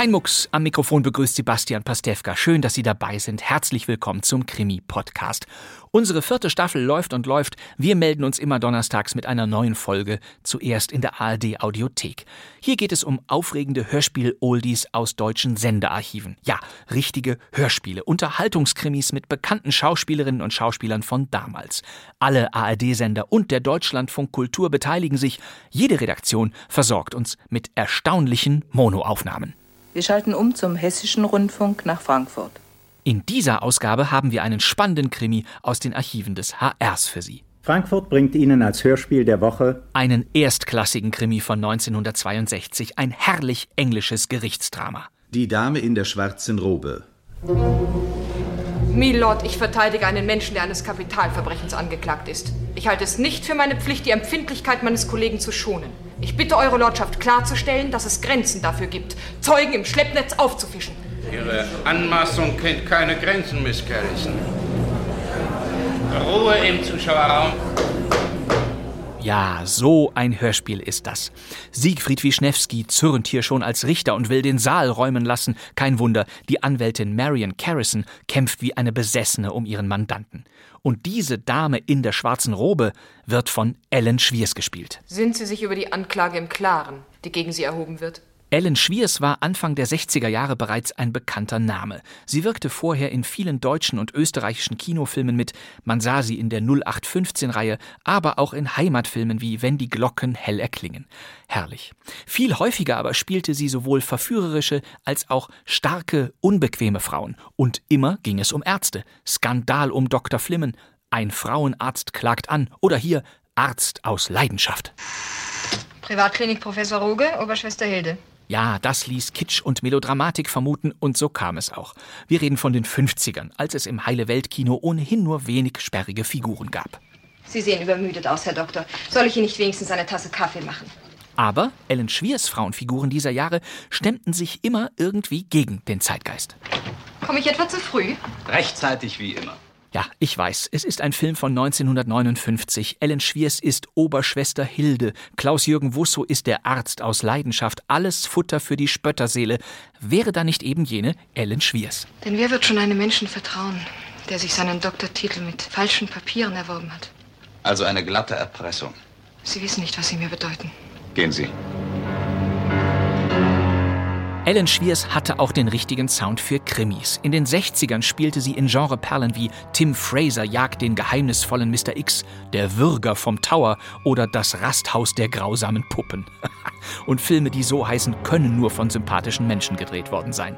Kein Mucks. Am Mikrofon begrüßt Sebastian Pastewka. Schön, dass Sie dabei sind. Herzlich willkommen zum Krimi-Podcast. Unsere vierte Staffel läuft und läuft. Wir melden uns immer donnerstags mit einer neuen Folge, zuerst in der ARD Audiothek. Hier geht es um aufregende Hörspiel-Oldies aus deutschen Sendearchiven. Ja, richtige Hörspiele, Unterhaltungskrimis mit bekannten Schauspielerinnen und Schauspielern von damals. Alle ARD-Sender und der Deutschlandfunk Kultur beteiligen sich. Jede Redaktion versorgt uns mit erstaunlichen Monoaufnahmen. Wir schalten um zum Hessischen Rundfunk nach Frankfurt. In dieser Ausgabe haben wir einen spannenden Krimi aus den Archiven des HRs für Sie. Frankfurt bringt Ihnen als Hörspiel der Woche Einen erstklassigen Krimi von 1962, ein herrlich englisches Gerichtsdrama. Die Dame in der schwarzen Robe. Milord, ich verteidige einen Menschen, der eines Kapitalverbrechens angeklagt ist. Ich halte es nicht für meine Pflicht, die Empfindlichkeit meines Kollegen zu schonen. Ich bitte Eure Lordschaft klarzustellen, dass es Grenzen dafür gibt, Zeugen im Schleppnetz aufzufischen. Ihre Anmaßung kennt keine Grenzen, Miss Garrison. Ruhe im Zuschauerraum. Ja, so ein Hörspiel ist das. Siegfried Wischnewski zürnt hier schon als Richter und will den Saal räumen lassen. Kein Wunder, die Anwältin Marion Carrison kämpft wie eine Besessene um ihren Mandanten. Und diese Dame in der schwarzen Robe wird von Ellen Schwiers gespielt. Sind Sie sich über die Anklage im Klaren, die gegen Sie erhoben wird? Ellen Schwiers war Anfang der 60er Jahre bereits ein bekannter Name. Sie wirkte vorher in vielen deutschen und österreichischen Kinofilmen mit, man sah sie in der 0815-Reihe, aber auch in Heimatfilmen wie Wenn die Glocken hell erklingen. Herrlich. Viel häufiger aber spielte sie sowohl verführerische als auch starke, unbequeme Frauen. Und immer ging es um Ärzte. Skandal um Dr. Flimmen. Ein Frauenarzt klagt an. Oder hier Arzt aus Leidenschaft. Privatklinik Professor Ruge, Oberschwester Hilde. Ja, das ließ Kitsch und Melodramatik vermuten und so kam es auch. Wir reden von den 50ern, als es im Heile Welt Kino ohnehin nur wenig sperrige Figuren gab. Sie sehen übermüdet aus, Herr Doktor. Soll ich Ihnen nicht wenigstens eine Tasse Kaffee machen? Aber Ellen Schwiers Frauenfiguren dieser Jahre stemmten sich immer irgendwie gegen den Zeitgeist. Komme ich etwa zu früh? Rechtzeitig wie immer. Ja, ich weiß, es ist ein Film von 1959. Ellen Schwiers ist Oberschwester Hilde. Klaus-Jürgen Wusso ist der Arzt aus Leidenschaft. Alles Futter für die Spötterseele. Wäre da nicht eben jene Ellen Schwiers? Denn wer wird schon einem Menschen vertrauen, der sich seinen Doktortitel mit falschen Papieren erworben hat? Also eine glatte Erpressung. Sie wissen nicht, was sie mir bedeuten. Gehen Sie. Ellen Schwiers hatte auch den richtigen Sound für Krimis. In den 60ern spielte sie in Genreperlen wie Tim Fraser jagt den geheimnisvollen Mr. X, Der Würger vom Tower oder Das Rasthaus der grausamen Puppen. Und Filme, die so heißen, können nur von sympathischen Menschen gedreht worden sein.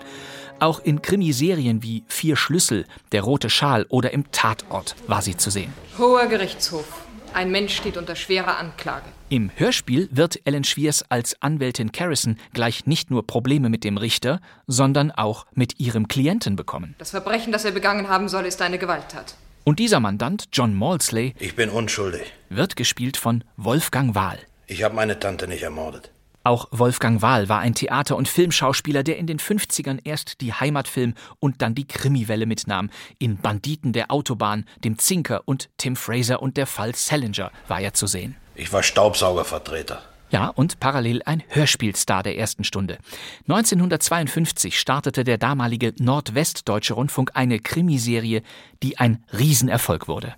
Auch in Krimiserien wie Vier Schlüssel, Der rote Schal oder im Tatort war sie zu sehen. Hoher Gerichtshof. Ein Mensch steht unter schwerer Anklage. Im Hörspiel wird Ellen Schwiers als Anwältin Carrison gleich nicht nur Probleme mit dem Richter, sondern auch mit ihrem Klienten bekommen. Das Verbrechen, das er begangen haben soll, ist eine Gewalttat. Und dieser Mandant, John Maudsley, Ich bin unschuldig. wird gespielt von Wolfgang Wahl. Ich habe meine Tante nicht ermordet. Auch Wolfgang Wahl war ein Theater- und Filmschauspieler, der in den 50ern erst die Heimatfilm und dann die Krimiwelle mitnahm. In Banditen der Autobahn, dem Zinker und Tim Fraser und der Fall Salinger war er zu sehen. Ich war Staubsaugervertreter. Ja, und parallel ein Hörspielstar der ersten Stunde. 1952 startete der damalige Nordwestdeutsche Rundfunk eine Krimiserie, die ein Riesenerfolg wurde.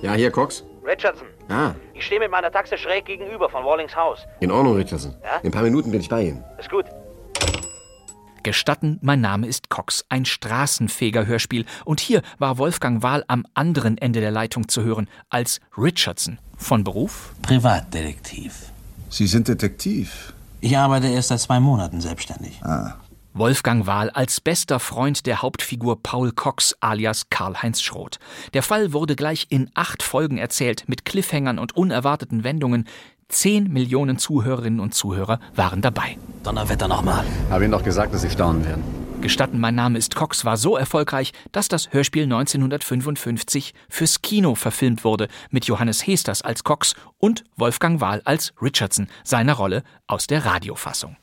Ja, hier, Cox. Richardson, Ah, ich stehe mit meiner Taxe schräg gegenüber von Wallings Haus. in Ordnung, Richardson. Ja? In ein paar Minuten bin ich bei Ihnen. Ist gut. Gestatten, mein Name ist Cox, ein Straßenfeger-Hörspiel. Und hier war Wolfgang Wahl am anderen Ende der Leitung zu hören, als Richardson. Von Beruf? Privatdetektiv. Sie sind Detektiv. Ich arbeite erst seit zwei Monaten selbstständig. Ah. Wolfgang Wahl als bester Freund der Hauptfigur Paul Cox alias Karl-Heinz Schroth. Der Fall wurde gleich in acht Folgen erzählt, mit Cliffhängern und unerwarteten Wendungen. Zehn Millionen Zuhörerinnen und Zuhörer waren dabei. Donnerwetter nochmal. Habe Ihnen doch gesagt, dass Sie staunen werden. Gestatten, mein Name ist Cox war so erfolgreich, dass das Hörspiel 1955 fürs Kino verfilmt wurde, mit Johannes Hesters als Cox und Wolfgang Wahl als Richardson, seiner Rolle aus der Radiofassung.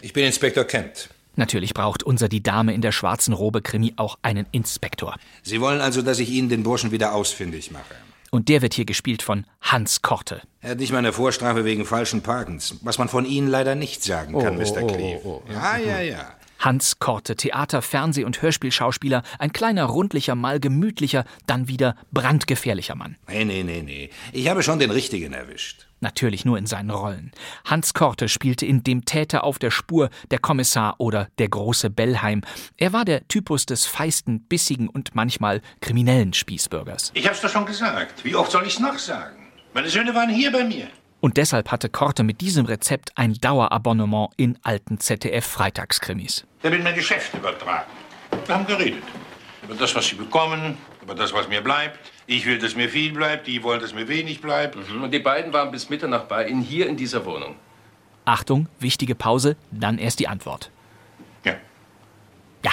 Ich bin Inspektor Kent. Natürlich braucht unser Die Dame in der schwarzen Robe Krimi auch einen Inspektor. Sie wollen also, dass ich Ihnen den Burschen wieder ausfindig mache. Und der wird hier gespielt von Hans Korte. Er hat nicht mal eine Vorstrafe wegen falschen Parkens, was man von Ihnen leider nicht sagen kann, Oh, Mr. oh, Cleve. oh, oh. Ja, ja, ja. Hans Korte, Theater-, Fernseh- und Hörspielschauspieler, ein kleiner, rundlicher, mal gemütlicher, dann wieder brandgefährlicher Mann. Nee, nee, nee, nee. Ich habe schon den richtigen erwischt. Natürlich nur in seinen Rollen. Hans Korte spielte in Dem Täter auf der Spur, der Kommissar oder der große Bellheim. Er war der Typus des feisten, bissigen und manchmal kriminellen Spießbürgers. Ich hab's doch schon gesagt. Wie oft soll ich's noch sagen? Meine Söhne waren hier bei mir. Und deshalb hatte Korte mit diesem Rezept ein Dauerabonnement in alten ZDF-Freitagskrimis. Der will mir Geschäft übertragen. Wir haben geredet. Über das, was sie bekommen, über das, was mir bleibt. Ich will, dass mir viel bleibt, die wollen, dass mir wenig bleibt. Und die beiden waren bis Mitternacht bei Ihnen hier in dieser Wohnung. Achtung, wichtige Pause, dann erst die Antwort. Ja. Ja,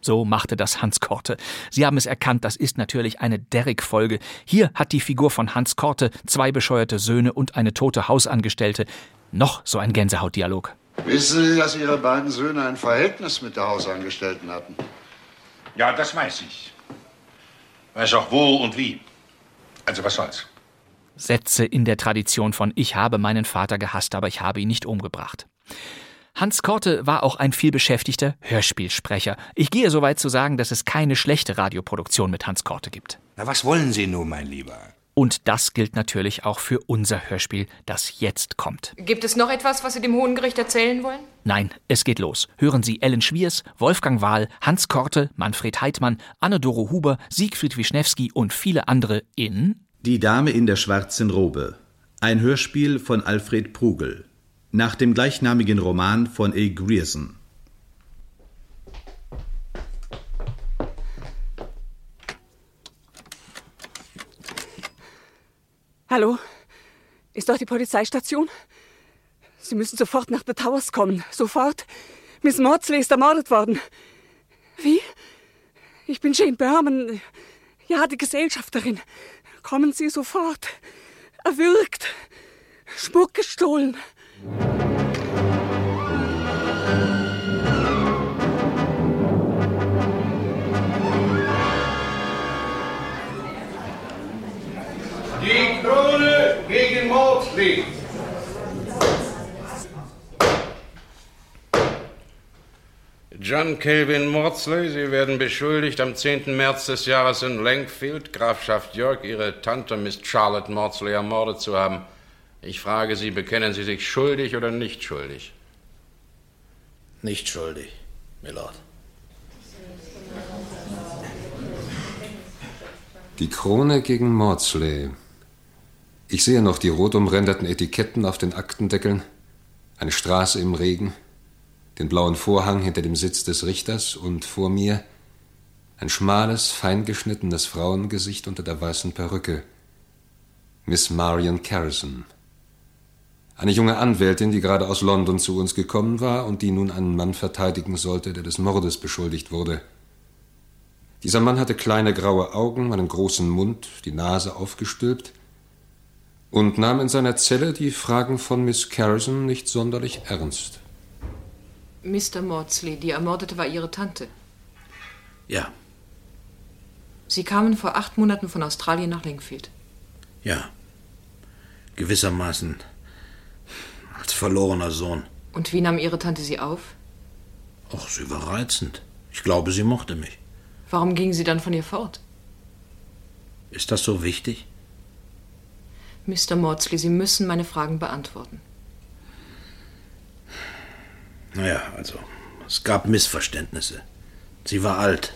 so machte das Hans Korte. Sie haben es erkannt, das ist natürlich eine Derrick-Folge. Hier hat die Figur von Hans Korte zwei bescheuerte Söhne und eine tote Hausangestellte. Noch so ein Gänsehautdialog. Wissen Sie, dass Ihre beiden Söhne ein Verhältnis mit der Hausangestellten hatten? Ja, das weiß ich. Weiß auch wo und wie. Also was soll's. Sätze in der Tradition von Ich habe meinen Vater gehasst, aber ich habe ihn nicht umgebracht. Hans Korte war auch ein vielbeschäftigter Hörspielsprecher. Ich gehe so weit zu sagen, dass es keine schlechte Radioproduktion mit Hans Korte gibt. Na, was wollen Sie nun, mein Lieber? Und das gilt natürlich auch für unser Hörspiel, das jetzt kommt. Gibt es noch etwas, was Sie dem Hohen Gericht erzählen wollen? Nein, es geht los. Hören Sie Ellen Schwiers, Wolfgang Wahl, Hans Korte, Manfred Heidmann, Anne-Doro Huber, Siegfried Wischnewski und viele andere in Die Dame in der schwarzen Robe. Ein Hörspiel von Alfred Prugel. Nach dem gleichnamigen Roman von A. Grierson. Hallo? Ist dort die Polizeistation? Sie müssen sofort nach The Towers kommen. Sofort. Miss Maudsley ist ermordet worden. Wie? Ich bin Jane Berman. Ja, die Gesellschafterin. Kommen Sie sofort. Erwürgt. Schmuck gestohlen. Maudsley. John Calvin Maudsley, Sie werden beschuldigt, am 10. März des Jahres in Langfield, Grafschaft York, Ihre Tante Miss Charlotte Maudsley ermordet zu haben. Ich frage Sie, bekennen Sie sich schuldig oder nicht schuldig? Nicht schuldig, Milord. Die Krone gegen Maudsley. Ich sehe noch die rot umränderten Etiketten auf den Aktendeckeln, eine Straße im Regen, den blauen Vorhang hinter dem Sitz des Richters und vor mir ein schmales, feingeschnittenes Frauengesicht unter der weißen Perücke. Miss Marion Carrison. Eine junge Anwältin, die gerade aus London zu uns gekommen war und die nun einen Mann verteidigen sollte, der des Mordes beschuldigt wurde. Dieser Mann hatte kleine graue Augen, einen großen Mund, die Nase aufgestülpt und nahm in seiner Zelle die Fragen von Miss Carrison nicht sonderlich ernst. Mr. Maudsley, die Ermordete war Ihre Tante. Ja, Sie kamen vor acht Monaten von Australien nach Lingfield. ja. Gewissermaßen als verlorener Sohn. Und wie nahm Ihre Tante Sie auf? Ach, sie war reizend. Ich glaube, sie mochte mich. Warum gingen Sie dann von ihr fort? Ist das so wichtig? Mr. Maudsley, Sie müssen meine Fragen beantworten. Naja, also, es gab Missverständnisse. Sie war alt.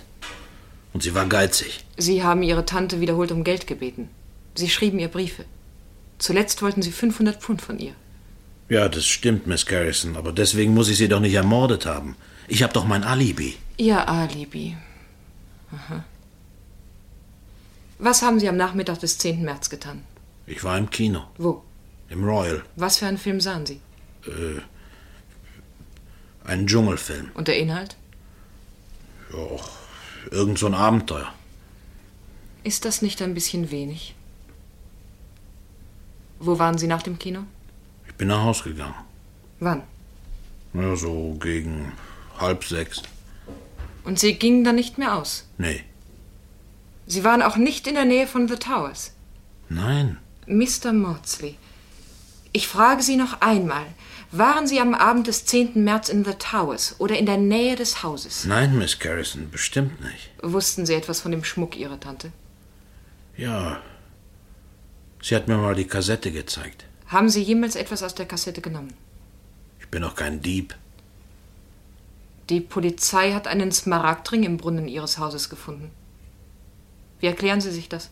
Und sie war geizig. Sie haben Ihre Tante wiederholt um Geld gebeten. Sie schrieben ihr Briefe. Zuletzt wollten Sie 500 Pfund von ihr. Ja, das stimmt, Miss Garrison, aber deswegen muss ich sie doch nicht ermordet haben. Ich habe doch mein Alibi. Ihr Alibi. Aha. Was haben Sie am Nachmittag des 10. März getan? Ich war im Kino. Wo? Im Royal. Was für einen Film sahen Sie? Äh, ein Dschungelfilm. Und der Inhalt? Ja, irgend so ein Abenteuer. Ist das nicht ein bisschen wenig? Wo waren Sie nach dem Kino? Ich bin nach Haus gegangen. Wann? Ja, so gegen halb sechs. Und Sie gingen dann nicht mehr aus? Nee. Sie waren auch nicht in der Nähe von The Towers? Nein. Mr. Maudsley, ich frage Sie noch einmal. Waren Sie am Abend des 10. März in The Towers oder in der Nähe des Hauses? Nein, Miss Garrison, bestimmt nicht. Wussten Sie etwas von dem Schmuck Ihrer Tante? Ja. Sie hat mir mal die Kassette gezeigt. Haben Sie jemals etwas aus der Kassette genommen? Ich bin doch kein Dieb. Die Polizei hat einen Smaragdring im Brunnen Ihres Hauses gefunden. Wie erklären Sie sich das?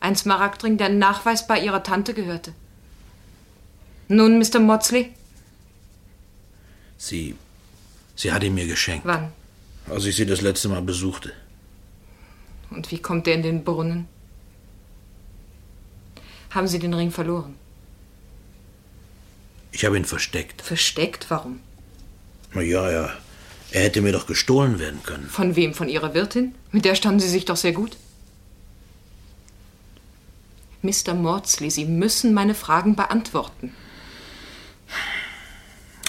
Ein Smaragdring, der nachweisbar Ihrer Tante gehörte. Nun, Mr. Maudsley? Sie. Sie hat ihn mir geschenkt. Wann? Als ich sie das letzte Mal besuchte. Und wie kommt er in den Brunnen? Haben Sie den Ring verloren? Ich habe ihn versteckt. Versteckt? Warum? Na ja, ja. Er hätte mir doch gestohlen werden können. Von wem? Von Ihrer Wirtin? Mit der standen Sie sich doch sehr gut. Mr. Maudsley, Sie müssen meine Fragen beantworten.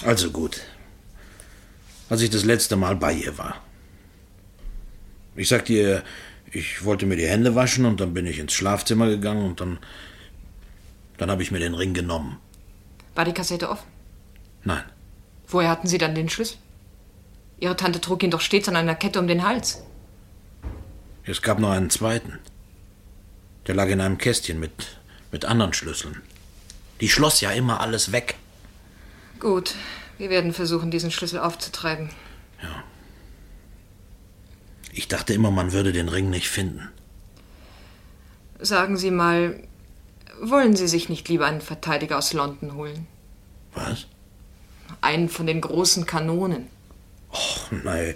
Also gut. Als ich das letzte Mal bei ihr war. Ich sagte ihr, ich wollte mir die Hände waschen und dann bin ich ins Schlafzimmer gegangen und dann. Dann habe ich mir den Ring genommen. War die Kassette offen? Nein. Woher hatten Sie dann den Schlüssel? Ihre Tante trug ihn doch stets an einer Kette um den Hals. Es gab noch einen zweiten. Der lag in einem Kästchen mit, mit anderen Schlüsseln. Die schloss ja immer alles weg. Gut, wir werden versuchen, diesen Schlüssel aufzutreiben. Ja. Ich dachte immer, man würde den Ring nicht finden. Sagen Sie mal, wollen Sie sich nicht lieber einen Verteidiger aus London holen? Was? Einen von den großen Kanonen. Och, nein.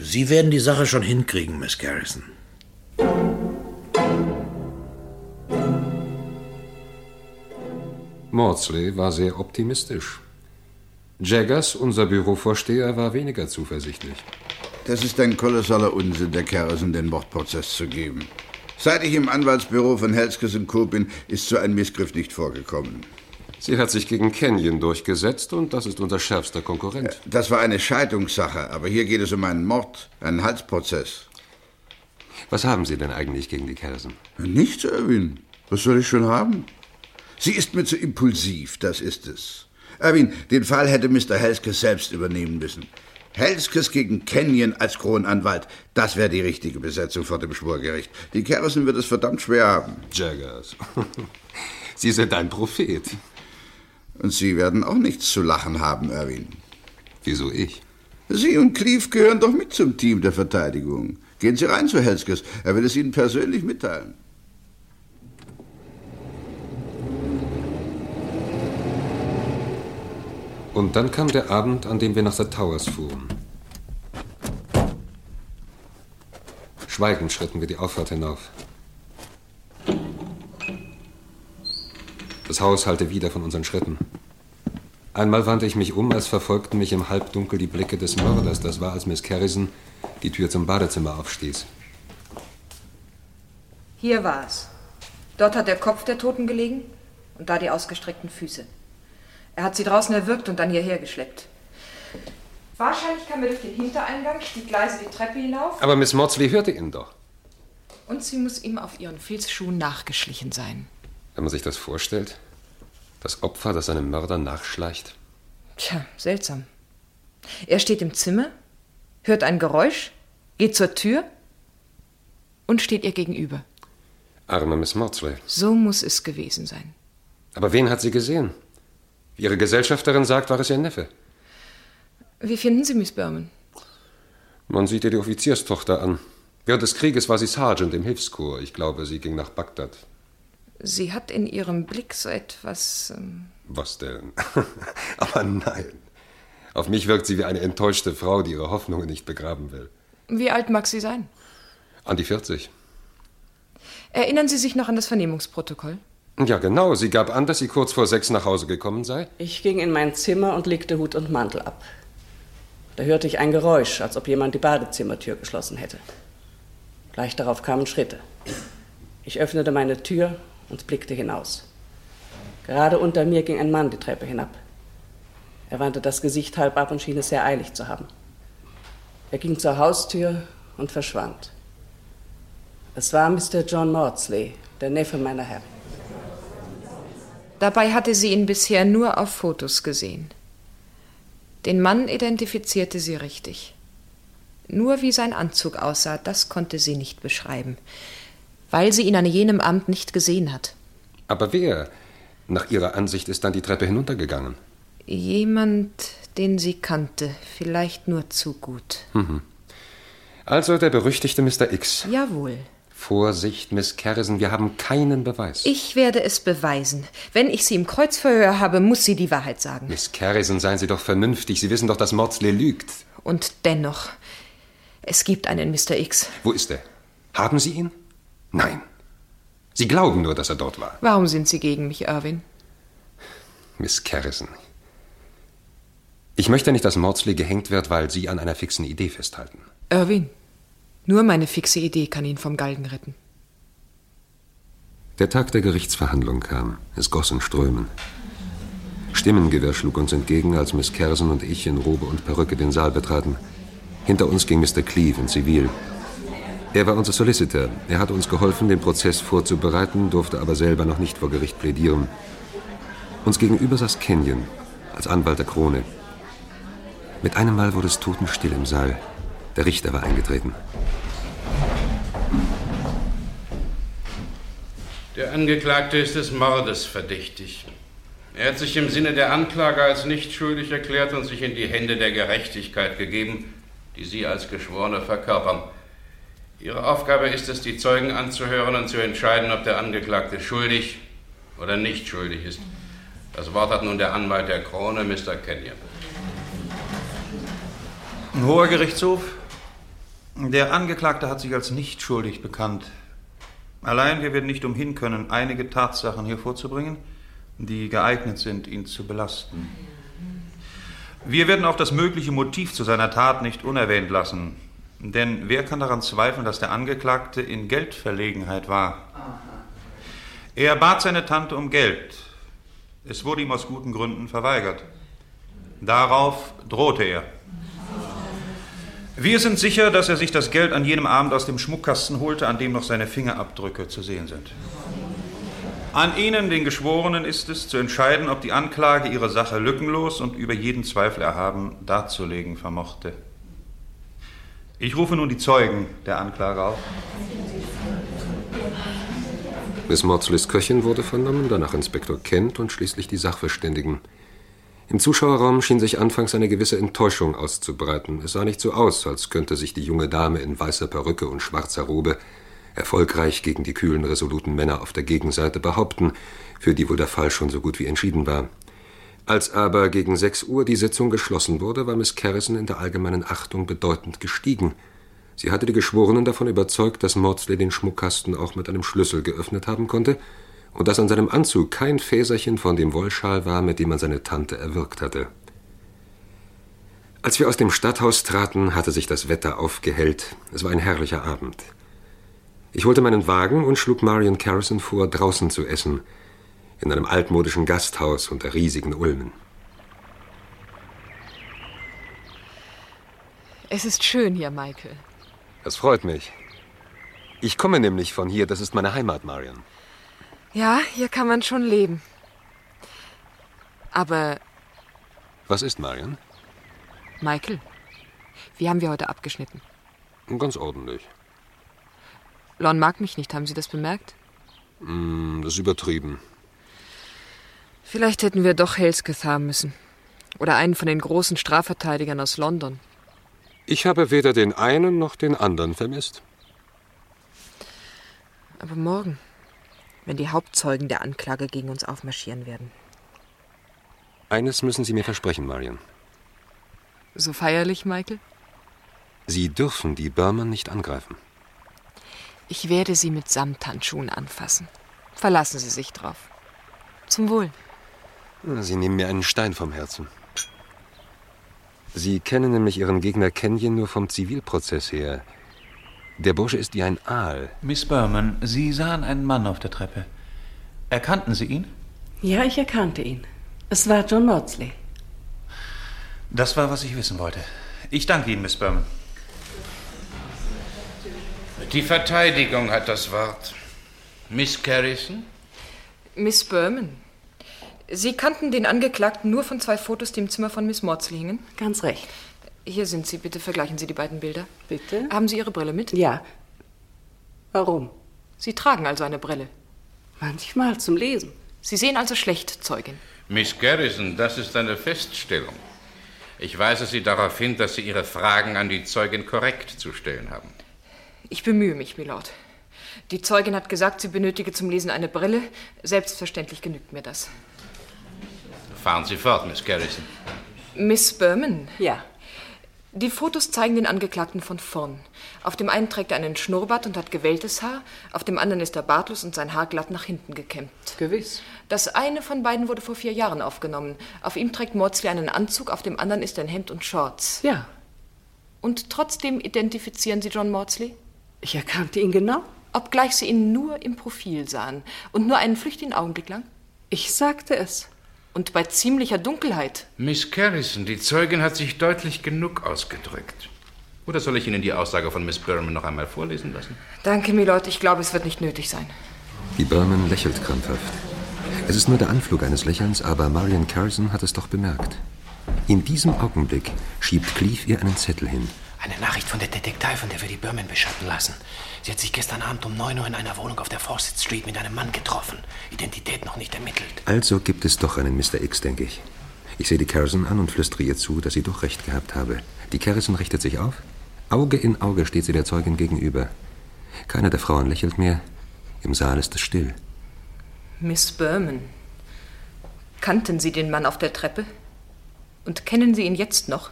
Sie werden die Sache schon hinkriegen, Miss Garrison. Maudsley war sehr optimistisch. Jaggers, unser Bürovorsteher, war weniger zuversichtlich. Das ist ein kolossaler Unsinn, der Kerrison den Mordprozess zu geben. Seit ich im Anwaltsbüro von Helskes Co. bin, ist so ein Missgriff nicht vorgekommen. Sie hat sich gegen Kenyon durchgesetzt und das ist unser schärfster Konkurrent. Das war eine Scheidungssache, aber hier geht es um einen Mord, einen Halsprozess. Was haben Sie denn eigentlich gegen die Kersen? Nichts, Erwin. Was soll ich schon haben? Sie ist mir zu impulsiv, das ist es. Erwin, den Fall hätte Mr. Helskes selbst übernehmen müssen. Helskes gegen Kenyon als Kronanwalt, das wäre die richtige Besetzung vor dem Schwurgericht. Die Kerrison wird es verdammt schwer haben. Jaggers. Sie sind ein Prophet. Und Sie werden auch nichts zu lachen haben, Erwin. Wieso ich? Sie und Cleve gehören doch mit zum Team der Verteidigung. Gehen Sie rein zu Helskes. Er will es Ihnen persönlich mitteilen. Und dann kam der Abend, an dem wir nach The Towers fuhren. Schweigend schritten wir die Auffahrt hinauf. Das Haus hallte wieder von unseren Schritten. Einmal wandte ich mich um, als verfolgten mich im Halbdunkel die Blicke des Mörders. Das war, als Miss Carrison die Tür zum Badezimmer aufstieß. Hier war es. Dort hat der Kopf der Toten gelegen und da die ausgestreckten Füße. Er hat sie draußen erwürgt und dann hierher geschleppt. Wahrscheinlich kam er durch den Hintereingang, stieg leise die Treppe hinauf. Aber Miss Maudsley hörte ihn doch. Und sie muss ihm auf ihren Filzschuhen nachgeschlichen sein. Wenn man sich das vorstellt, das Opfer, das seinem Mörder nachschleicht. Tja, seltsam. Er steht im Zimmer, hört ein Geräusch, geht zur Tür und steht ihr gegenüber. Arme Miss Maudsley. So muss es gewesen sein. Aber wen hat sie gesehen? Ihre Gesellschafterin sagt, war es ihr Neffe. Wie finden Sie Miss Berman? Man sieht ihr die Offizierstochter an. Während des Krieges war sie Sergeant im Hilfskorps. Ich glaube, sie ging nach Bagdad. Sie hat in ihrem Blick so etwas. Ähm Was denn? Aber nein. Auf mich wirkt sie wie eine enttäuschte Frau, die ihre Hoffnungen nicht begraben will. Wie alt mag sie sein? An die 40. Erinnern Sie sich noch an das Vernehmungsprotokoll? Ja, genau. Sie gab an, dass sie kurz vor sechs nach Hause gekommen sei. Ich ging in mein Zimmer und legte Hut und Mantel ab. Da hörte ich ein Geräusch, als ob jemand die Badezimmertür geschlossen hätte. Gleich darauf kamen Schritte. Ich öffnete meine Tür und blickte hinaus. Gerade unter mir ging ein Mann die Treppe hinab. Er wandte das Gesicht halb ab und schien es sehr eilig zu haben. Er ging zur Haustür und verschwand. Es war Mr. John Maudsley, der Neffe meiner Herren. Dabei hatte sie ihn bisher nur auf Fotos gesehen. Den Mann identifizierte sie richtig. Nur wie sein Anzug aussah, das konnte sie nicht beschreiben, weil sie ihn an jenem Abend nicht gesehen hat. Aber wer, nach ihrer Ansicht, ist dann die Treppe hinuntergegangen? Jemand, den sie kannte, vielleicht nur zu gut. Mhm. Also der berüchtigte Mr. X. Jawohl. Vorsicht, Miss Carrison, wir haben keinen Beweis. Ich werde es beweisen. Wenn ich sie im Kreuzverhör habe, muss sie die Wahrheit sagen. Miss Carrison, seien Sie doch vernünftig. Sie wissen doch, dass Maudsley lügt. Und dennoch, es gibt einen Mr. X. Wo ist er? Haben Sie ihn? Nein. Sie glauben nur, dass er dort war. Warum sind Sie gegen mich, Irwin? Miss Carrison. Ich möchte nicht, dass Maudsley gehängt wird, weil Sie an einer fixen Idee festhalten. Irwin, nur meine fixe Idee kann ihn vom Galgen retten. Der Tag der Gerichtsverhandlung kam. Es goss in Strömen. Stimmengewirr schlug uns entgegen, als Miss Kersen und ich in Robe und Perücke den Saal betraten. Hinter uns ging Mr. Cleave in Zivil. Er war unser Solicitor. Er hatte uns geholfen, den Prozess vorzubereiten, durfte aber selber noch nicht vor Gericht plädieren. Uns gegenüber saß Kenyon, als Anwalt der Krone. Mit einem Mal wurde es totenstill im Saal. Der Richter war eingetreten. Der Angeklagte ist des Mordes verdächtig. Er hat sich im Sinne der Anklage als nicht schuldig erklärt und sich in die Hände der Gerechtigkeit gegeben, die Sie als Geschworene verkörpern. Ihre Aufgabe ist es, die Zeugen anzuhören und zu entscheiden, ob der Angeklagte schuldig oder nicht schuldig ist. Das Wort hat nun der Anwalt der Krone, Mr. Kenyon. Hoher Gerichtshof, der Angeklagte hat sich als nicht schuldig bekannt. Allein wir werden nicht umhin können, einige Tatsachen hier vorzubringen, die geeignet sind, ihn zu belasten. Wir werden auch das mögliche Motiv zu seiner Tat nicht unerwähnt lassen. Denn wer kann daran zweifeln, dass der Angeklagte in Geldverlegenheit war? Er bat seine Tante um Geld. Es wurde ihm aus guten Gründen verweigert. Darauf drohte er. Wir sind sicher, dass er sich das Geld an jenem Abend aus dem Schmuckkasten holte, an dem noch seine Fingerabdrücke zu sehen sind. An Ihnen, den Geschworenen, ist es zu entscheiden, ob die Anklage ihre Sache lückenlos und über jeden Zweifel erhaben darzulegen vermochte. Ich rufe nun die Zeugen der Anklage auf. Miss Maudsleys Köchin wurde vernommen, danach Inspektor Kent und schließlich die Sachverständigen. Im Zuschauerraum schien sich anfangs eine gewisse Enttäuschung auszubreiten. Es sah nicht so aus, als könnte sich die junge Dame in weißer Perücke und schwarzer Robe erfolgreich gegen die kühlen, resoluten Männer auf der Gegenseite behaupten, für die wohl der Fall schon so gut wie entschieden war. Als aber gegen sechs Uhr die Sitzung geschlossen wurde, war Miss Carrison in der allgemeinen Achtung bedeutend gestiegen. Sie hatte die Geschworenen davon überzeugt, dass Maudsley den Schmuckkasten auch mit einem Schlüssel geöffnet haben konnte und dass an seinem Anzug kein Fäserchen von dem Wollschal war, mit dem man seine Tante erwürgt hatte. Als wir aus dem Stadthaus traten, hatte sich das Wetter aufgehellt. Es war ein herrlicher Abend. Ich holte meinen Wagen und schlug Marion Carrison vor, draußen zu essen, in einem altmodischen Gasthaus unter riesigen Ulmen. Es ist schön hier, Michael. Das freut mich. Ich komme nämlich von hier, das ist meine Heimat, Marion. Ja, hier kann man schon leben. Aber. Was ist, Marion? Michael, wie haben wir heute abgeschnitten? Ganz ordentlich. Lon mag mich nicht, haben Sie das bemerkt? Mm, das ist übertrieben. Vielleicht hätten wir doch Helsketh haben müssen. Oder einen von den großen Strafverteidigern aus London. Ich habe weder den einen noch den anderen vermisst. Aber morgen, wenn die Hauptzeugen der Anklage gegen uns aufmarschieren werden. Eines müssen Sie mir versprechen, Marion. So feierlich, Michael? Sie dürfen die Berman nicht angreifen. Ich werde Sie mit Samthandschuhen anfassen. Verlassen Sie sich drauf. Zum Wohl. Sie nehmen mir einen Stein vom Herzen. Sie kennen nämlich Ihren Gegner Kenyon nur vom Zivilprozess her. Der Bursche ist wie ein Aal. Miss Berman, Sie sahen einen Mann auf der Treppe. Erkannten Sie ihn? Ja, ich erkannte ihn. Es war John Maudsley. Das war, was ich wissen wollte. Ich danke Ihnen, Miss Berman. Die Verteidigung hat das Wort. Miss Carrison? Miss Berman. Sie kannten den Angeklagten nur von zwei Fotos, die im Zimmer von Miss Maudsley hingen? Ganz recht. Hier sind sie. Bitte vergleichen Sie die beiden Bilder. Bitte? Haben Sie Ihre Brille mit? Ja. Warum? Sie tragen also eine Brille. Manchmal zum Lesen. Sie sehen also schlecht, Zeugin. Miss Garrison, das ist eine Feststellung. Ich weise Sie darauf hin, dass Sie Ihre Fragen an die Zeugin korrekt zu stellen haben. Ich bemühe mich, Milord. Die Zeugin hat gesagt, sie benötige zum Lesen eine Brille. Selbstverständlich genügt mir das. Fahren Sie fort, Miss Garrison. Miss Berman? Ja. Die Fotos zeigen den Angeklagten von vorn. Auf dem einen trägt er einen Schnurrbart und hat gewelltes Haar, auf dem anderen ist er bartlos und sein Haar glatt nach hinten gekämmt. Gewiss. Das eine von beiden wurde vor vier Jahren aufgenommen. Auf ihm trägt Maudsley einen Anzug, auf dem anderen ist ein Hemd und Shorts. Ja. Und trotzdem identifizieren Sie John Maudsley? Ich erkannte ihn genau. Obgleich Sie ihn nur im Profil sahen und nur einen flüchtigen Augenblick lang? Ich sagte es. Und bei ziemlicher Dunkelheit. Miss Carrison, die Zeugin hat sich deutlich genug ausgedrückt. Oder soll ich Ihnen die Aussage von Miss Berman noch einmal vorlesen lassen? Danke, Milord. Ich glaube, es wird nicht nötig sein. Die Berman lächelt krampfhaft. Es ist nur der Anflug eines Lächelns, aber Marion Carrison hat es doch bemerkt. In diesem Augenblick schiebt Cleve ihr einen Zettel hin. Eine Nachricht von der Detektei, von der wir die Berman beschatten lassen. Sie hat sich gestern Abend um 9 Uhr in einer Wohnung auf der Fawcett Street mit einem Mann getroffen. Identität noch nicht ermittelt. Also gibt es doch einen Mr. X, denke ich. Ich sehe die Carrison an und flüstere ihr zu, dass sie doch recht gehabt habe. Die Carrison richtet sich auf. Auge in Auge steht sie der Zeugin gegenüber. Keine der Frauen lächelt mehr. Im Saal ist es still. Miss Berman. Kannten Sie den Mann auf der Treppe? Und kennen Sie ihn jetzt noch?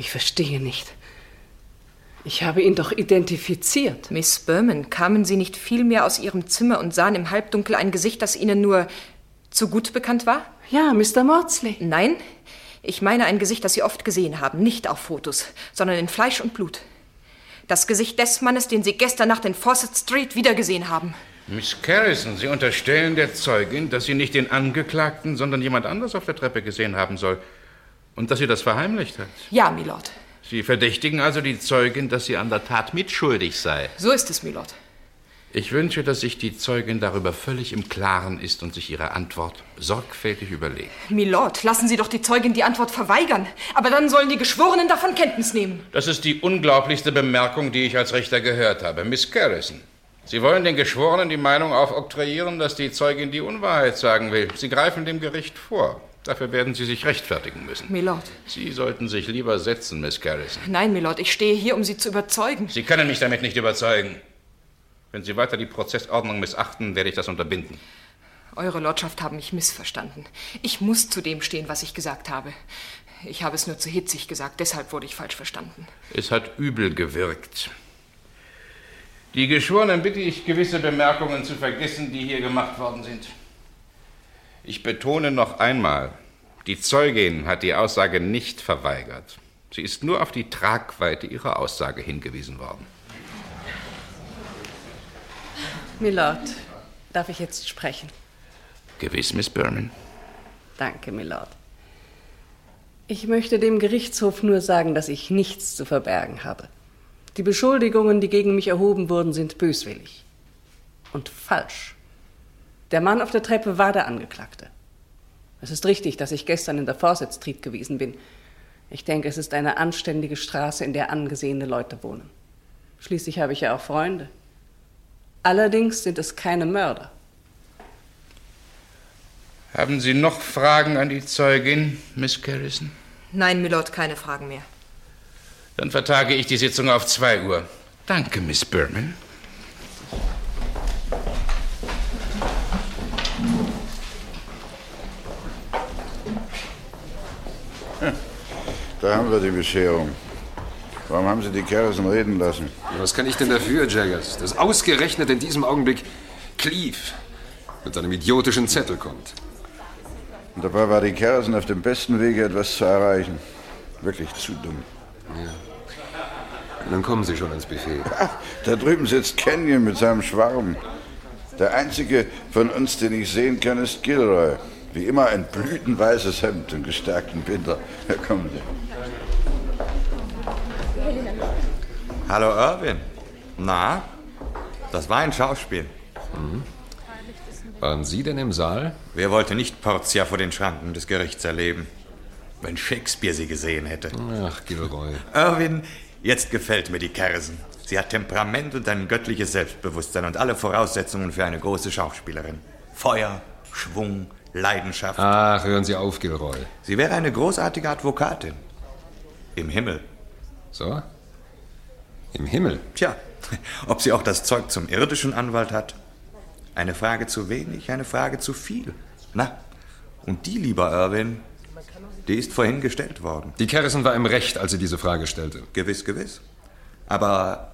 Ich verstehe nicht. Ich habe ihn doch identifiziert. Miss Berman, kamen Sie nicht vielmehr aus Ihrem Zimmer und sahen im Halbdunkel ein Gesicht, das Ihnen nur zu gut bekannt war? Ja, Mr. Maudsley. Nein, ich meine ein Gesicht, das Sie oft gesehen haben, nicht auf Fotos, sondern in Fleisch und Blut. Das Gesicht des Mannes, den Sie gestern Nacht in Fawcett Street wiedergesehen haben. Miss Carrison, Sie unterstellen der Zeugin, dass sie nicht den Angeklagten, sondern jemand anders auf der Treppe gesehen haben soll. Und dass sie das verheimlicht hat. Ja, Milord. Sie verdächtigen also die Zeugin, dass sie an der Tat mitschuldig sei. So ist es, Milord. Ich wünsche, dass sich die Zeugin darüber völlig im Klaren ist und sich ihre Antwort sorgfältig überlegt. Milord, lassen Sie doch die Zeugin die Antwort verweigern. Aber dann sollen die Geschworenen davon Kenntnis nehmen. Das ist die unglaublichste Bemerkung, die ich als Richter gehört habe. Miss Carrison. Sie wollen den Geschworenen die Meinung aufoktroyieren, dass die Zeugin die Unwahrheit sagen will. Sie greifen dem Gericht vor. Dafür werden Sie sich rechtfertigen müssen. Milord. Sie sollten sich lieber setzen, Miss Carrison. Nein, Milord, ich stehe hier, um Sie zu überzeugen. Sie können mich damit nicht überzeugen. Wenn Sie weiter die Prozessordnung missachten, werde ich das unterbinden. Eure Lordschaft haben mich missverstanden. Ich muss zu dem stehen, was ich gesagt habe. Ich habe es nur zu hitzig gesagt, deshalb wurde ich falsch verstanden. Es hat übel gewirkt. Die Geschworenen bitte ich, gewisse Bemerkungen zu vergessen, die hier gemacht worden sind. Ich betone noch einmal, die Zeugin hat die Aussage nicht verweigert. Sie ist nur auf die Tragweite ihrer Aussage hingewiesen worden. Milord, darf ich jetzt sprechen? Gewiss, Miss Berman. Danke, Milord. Ich möchte dem Gerichtshof nur sagen, dass ich nichts zu verbergen habe. Die Beschuldigungen, die gegen mich erhoben wurden, sind böswillig und falsch. Der Mann auf der Treppe war der Angeklagte. Es ist richtig, dass ich gestern in der Street gewesen bin. Ich denke, es ist eine anständige Straße, in der angesehene Leute wohnen. Schließlich habe ich ja auch Freunde. Allerdings sind es keine Mörder. Haben Sie noch Fragen an die Zeugin, Miss Carrison? Nein, Milord, keine Fragen mehr. Dann vertage ich die Sitzung auf zwei Uhr. Danke, Miss Berman. Da haben wir die Bescherung. Warum haben Sie die Kerrison reden lassen? Was kann ich denn dafür, Jaggers? Dass ausgerechnet in diesem Augenblick Cleve mit seinem idiotischen Zettel kommt. Und dabei war die Kerrison auf dem besten Wege, etwas zu erreichen. Wirklich zu dumm. Ja. Und dann kommen Sie schon ans Buffet. Ach, da drüben sitzt Kenyon mit seinem Schwarm. Der einzige von uns, den ich sehen kann, ist Gilroy. Wie immer ein blütenweißes Hemd und gestärkten Binder. Ja, kommen Sie. Hallo Irwin. Na, das war ein Schauspiel. Mhm. Waren Sie denn im Saal? Wer wollte nicht Portia vor den Schranken des Gerichts erleben? Wenn Shakespeare sie gesehen hätte. Ach, Gilroy. Irwin, jetzt gefällt mir die Kersen. Sie hat Temperament und ein göttliches Selbstbewusstsein und alle Voraussetzungen für eine große Schauspielerin. Feuer, Schwung, Leidenschaft. Ach, hören Sie auf, Gilroy. Sie wäre eine großartige Advokatin. Im Himmel. So? Im Himmel? Tja, ob sie auch das Zeug zum irdischen Anwalt hat? Eine Frage zu wenig, eine Frage zu viel. Na, und die, lieber Irwin, die ist vorhin gestellt worden. Die Kerrison war im Recht, als sie diese Frage stellte. Gewiss, gewiss. Aber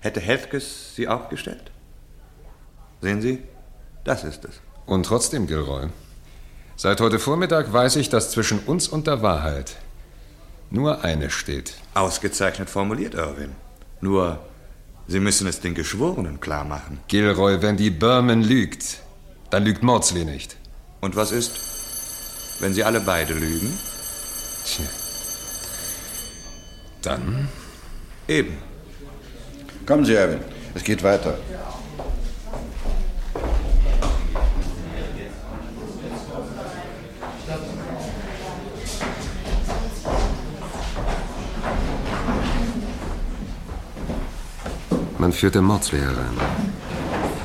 hätte Helfkes sie auch gestellt? Sehen Sie, das ist es. Und trotzdem, Gilroy, seit heute Vormittag weiß ich, dass zwischen uns und der Wahrheit nur eine steht. Ausgezeichnet formuliert, Irwin. Nur, Sie müssen es den Geschworenen klar machen. Gilroy, wenn die Berman lügt, dann lügt Maudsley nicht. Und was ist, wenn Sie alle beide lügen? Tja. Dann? Eben. Kommen Sie, Erwin. Es geht weiter. Man führte Maudsley herein.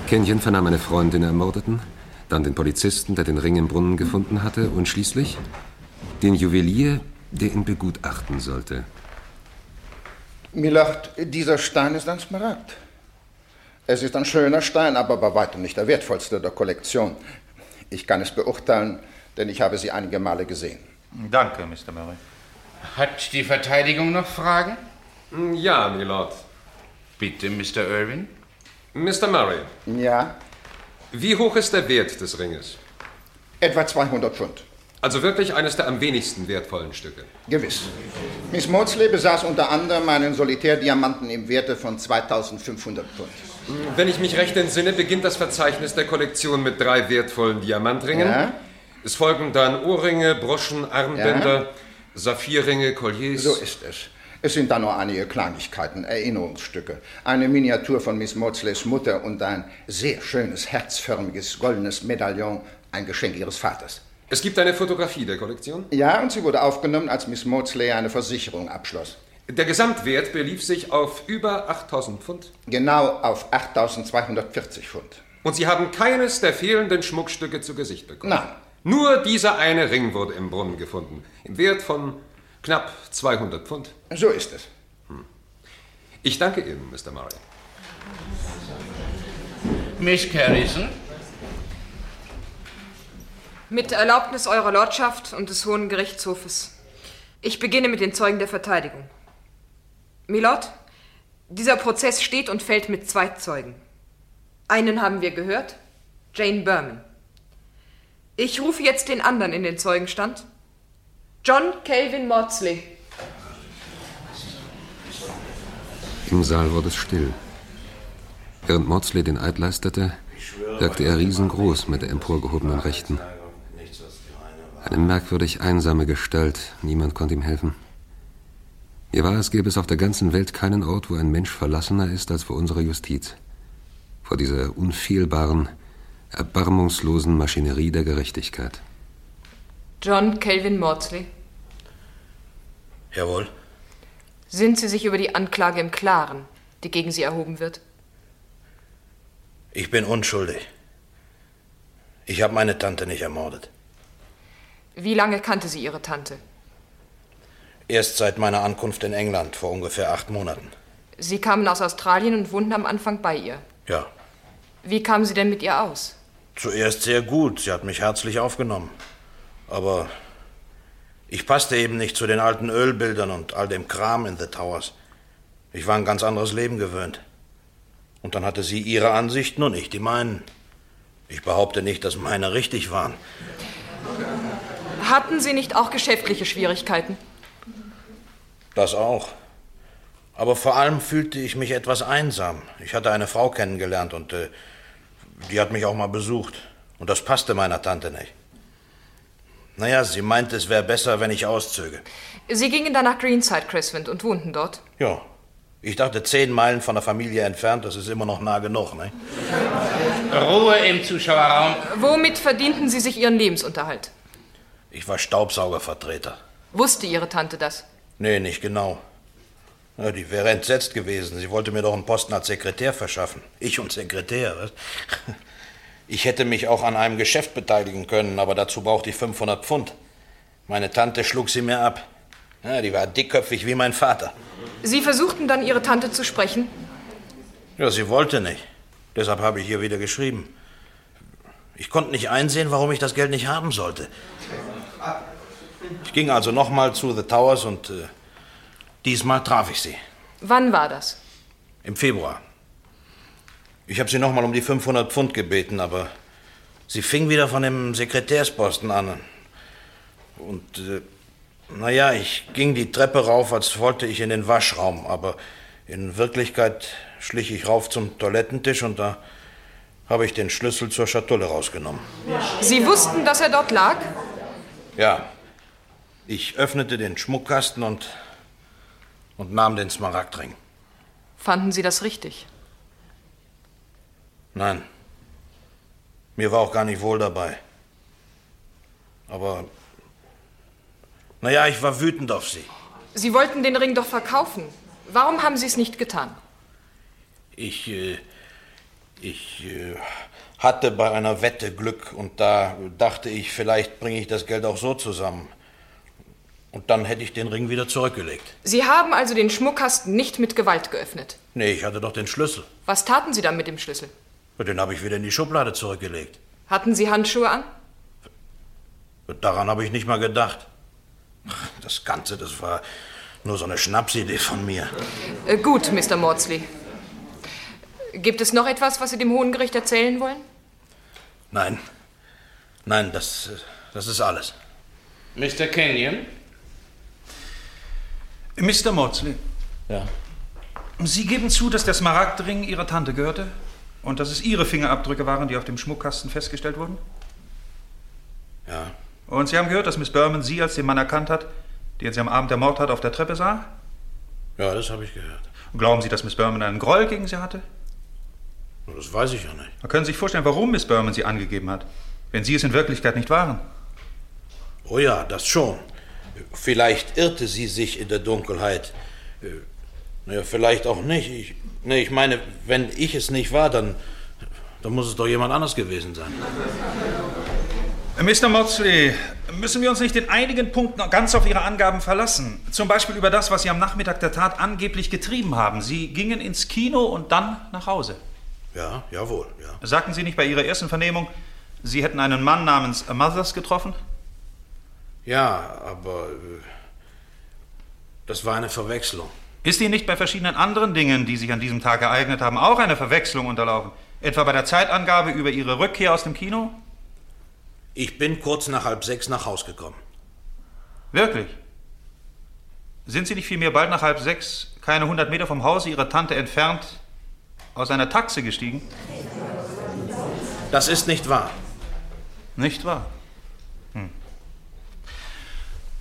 Kenyon vernahm eine Freundin ermordeten, dann den Polizisten, der den Ring im Brunnen gefunden hatte, und schließlich den Juwelier, der ihn begutachten sollte. Milord, dieser Stein ist ein Smaragd. Es ist ein schöner Stein, aber bei weitem nicht der wertvollste der Kollektion. Ich kann es beurteilen, denn ich habe sie einige Male gesehen. Danke, Mr. Murray. Hat die Verteidigung noch Fragen? Ja, Milord. Bitte, Mr. Irwin. Mr. Murray. Ja? Wie hoch ist der Wert des Ringes? Etwa 200 Pfund. Also wirklich eines der am wenigsten wertvollen Stücke. Gewiss. Miss Maudsley besaß unter anderem einen Solitärdiamanten im Werte von 2500 Pfund. Wenn ich mich recht entsinne, beginnt das Verzeichnis der Kollektion mit drei wertvollen Diamantringen. Ja? Es folgen dann Ohrringe, Broschen, Armbänder, Ja? Saphirringe, Colliers. So ist es. Es sind da nur einige Kleinigkeiten, Erinnerungsstücke. Eine Miniatur von Miss Maudsleys Mutter und ein sehr schönes, herzförmiges, goldenes Medaillon, ein Geschenk ihres Vaters. Es gibt eine Fotografie der Kollektion. Ja, und sie wurde aufgenommen, als Miss Maudsley eine Versicherung abschloss. Der Gesamtwert belief sich auf über 8000 Pfund. Genau auf 8240 Pfund. Und Sie haben keines der fehlenden Schmuckstücke zu Gesicht bekommen. Nein. Nur dieser eine Ring wurde im Brunnen gefunden. Im Wert von knapp 200 Pfund. So ist es. Ich danke Ihnen, Mr. Murray. Miss Carrison? Mit Erlaubnis Eurer Lordschaft und des Hohen Gerichtshofes. Ich beginne mit den Zeugen der Verteidigung. Milord, dieser Prozess steht und fällt mit zwei Zeugen. Einen haben wir gehört, Jane Berman. Ich rufe jetzt den anderen in den Zeugenstand. John Calvin Maudsley. Im Saal wurde es still. Während Maudsley den Eid leistete, wirkte er riesengroß mit der emporgehobenen Rechten. Eine merkwürdig einsame Gestalt, niemand konnte ihm helfen. Mir war, es gäbe es auf der ganzen Welt keinen Ort, wo ein Mensch verlassener ist als vor unserer Justiz. Vor dieser unfehlbaren, erbarmungslosen Maschinerie der Gerechtigkeit. John Calvin Maudsley. Jawohl. Sind Sie sich über die Anklage im Klaren, die gegen Sie erhoben wird? Ich bin unschuldig. Ich habe meine Tante nicht ermordet. Wie lange kannte sie Ihre Tante? Erst seit meiner Ankunft in England vor ungefähr acht Monaten. Sie kamen aus Australien und wohnten am Anfang bei ihr. Ja. Wie kamen Sie denn mit ihr aus? Zuerst sehr gut. Sie hat mich herzlich aufgenommen. Aber Ich passte eben nicht zu den alten Ölbildern und all dem Kram in The Towers. Ich war ein ganz anderes Leben gewöhnt. Und dann hatte sie ihre Ansichten und ich die meinen. Ich behaupte nicht, dass meine richtig waren. Hatten Sie nicht auch geschäftliche Schwierigkeiten? Das auch. Aber vor allem fühlte ich mich etwas einsam. Ich hatte eine Frau kennengelernt und äh, die hat mich auch mal besucht. Und das passte meiner Tante nicht. Naja, sie meinte, es wäre besser, wenn ich auszöge. Sie gingen dann nach Greenside Crescent und wohnten dort. Ja. Ich dachte, zehn Meilen von der Familie entfernt, das ist immer noch nah genug, ne? Ruhe im Zuschauerraum. Womit verdienten Sie sich Ihren Lebensunterhalt? Ich war Staubsaugervertreter. Wusste Ihre Tante das? Nee, nicht genau. Ja, die wäre entsetzt gewesen. Sie wollte mir doch einen Posten als Sekretär verschaffen. Ich und Sekretär, was? Ich hätte mich auch an einem Geschäft beteiligen können, aber dazu brauchte ich 500 Pfund. Meine Tante schlug sie mir ab. Ja, die war dickköpfig wie mein Vater. Sie versuchten dann, Ihre Tante zu sprechen? Ja, sie wollte nicht. Deshalb habe ich ihr wieder geschrieben. Ich konnte nicht einsehen, warum ich das Geld nicht haben sollte. Ich ging also nochmal zu The Towers und äh, diesmal traf ich sie. Wann war das? Im Februar. Ich habe sie nochmal um die 500 Pfund gebeten, aber sie fing wieder von dem Sekretärsposten an. Und, äh, naja, ich ging die Treppe rauf, als wollte ich in den Waschraum, aber in Wirklichkeit schlich ich rauf zum Toilettentisch und da habe ich den Schlüssel zur Schatulle rausgenommen. Sie wussten, dass er dort lag? Ja. Ich öffnete den Schmuckkasten und, und nahm den Smaragdring. Fanden Sie das richtig? Nein. Mir war auch gar nicht wohl dabei. Aber. Naja, ich war wütend auf Sie. Sie wollten den Ring doch verkaufen. Warum haben Sie es nicht getan? Ich. Äh, ich äh, hatte bei einer Wette Glück und da dachte ich, vielleicht bringe ich das Geld auch so zusammen. Und dann hätte ich den Ring wieder zurückgelegt. Sie haben also den Schmuckkasten nicht mit Gewalt geöffnet? Nee, ich hatte doch den Schlüssel. Was taten Sie dann mit dem Schlüssel? Den habe ich wieder in die Schublade zurückgelegt. Hatten Sie Handschuhe an? Daran habe ich nicht mal gedacht. Das Ganze, das war nur so eine Schnapsidee von mir. Äh, gut, Mr. Maudsley. Gibt es noch etwas, was Sie dem Hohen Gericht erzählen wollen? Nein. Nein, das, das ist alles. Mr. Kenyon? Mr. Maudsley. Ja. Sie geben zu, dass der Smaragdring Ihrer Tante gehörte? Und dass es Ihre Fingerabdrücke waren, die auf dem Schmuckkasten festgestellt wurden? Ja. Und Sie haben gehört, dass Miss Berman Sie als den Mann erkannt hat, den sie am Abend der Mordtat auf der Treppe sah? Ja, das habe ich gehört. Und glauben Sie, dass Miss Berman einen Groll gegen Sie hatte? Das weiß ich ja nicht. Können Sie sich vorstellen, warum Miss Berman Sie angegeben hat, wenn Sie es in Wirklichkeit nicht waren. Oh ja, das schon. Vielleicht irrte sie sich in der Dunkelheit. Äh, Naja, vielleicht auch nicht. Ich, nee, ich meine, wenn ich es nicht war, dann, dann muss es doch jemand anders gewesen sein. Mr. Maudsley, müssen wir uns nicht in einigen Punkten ganz auf Ihre Angaben verlassen? Zum Beispiel über das, was Sie am Nachmittag der Tat angeblich getrieben haben. Sie gingen ins Kino und dann nach Hause. Ja, jawohl, ja. Sagten Sie nicht bei Ihrer ersten Vernehmung, Sie hätten einen Mann namens Mothers getroffen? Ja, aber äh, das war eine Verwechslung. Ist Ihnen nicht bei verschiedenen anderen Dingen, die sich an diesem Tag ereignet haben, auch eine Verwechslung unterlaufen? Etwa bei der Zeitangabe über Ihre Rückkehr aus dem Kino? Ich bin kurz nach halb sechs nach Haus gekommen. Wirklich? Sind Sie nicht vielmehr bald nach halb sechs, keine hundert Meter vom Hause Ihrer Tante entfernt, aus einer Taxe gestiegen? Das ist nicht wahr. Nicht wahr? Hm.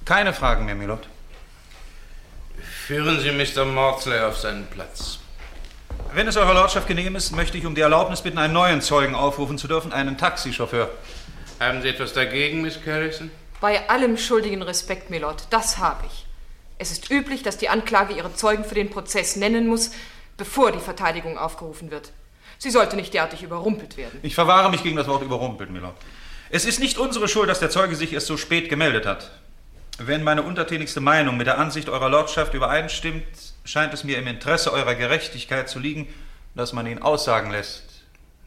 Keine Fragen mehr, Milord. Führen Sie Mr. Maudsley auf seinen Platz. Wenn es Eurer Lordschaft genehm ist, möchte ich um die Erlaubnis bitten, einen neuen Zeugen aufrufen zu dürfen, einen Taxichauffeur. Haben Sie etwas dagegen, Miss Carrison? Bei allem schuldigen Respekt, Milord, das habe ich. Es ist üblich, dass die Anklage ihre Zeugen für den Prozess nennen muss, bevor die Verteidigung aufgerufen wird. Sie sollte nicht derartig überrumpelt werden. Ich verwahre mich gegen das Wort überrumpelt, Milord. Es ist nicht unsere Schuld, dass der Zeuge sich erst so spät gemeldet hat. Wenn meine untertänigste Meinung mit der Ansicht Eurer Lordschaft übereinstimmt, scheint es mir im Interesse Eurer Gerechtigkeit zu liegen, dass man ihn aussagen lässt.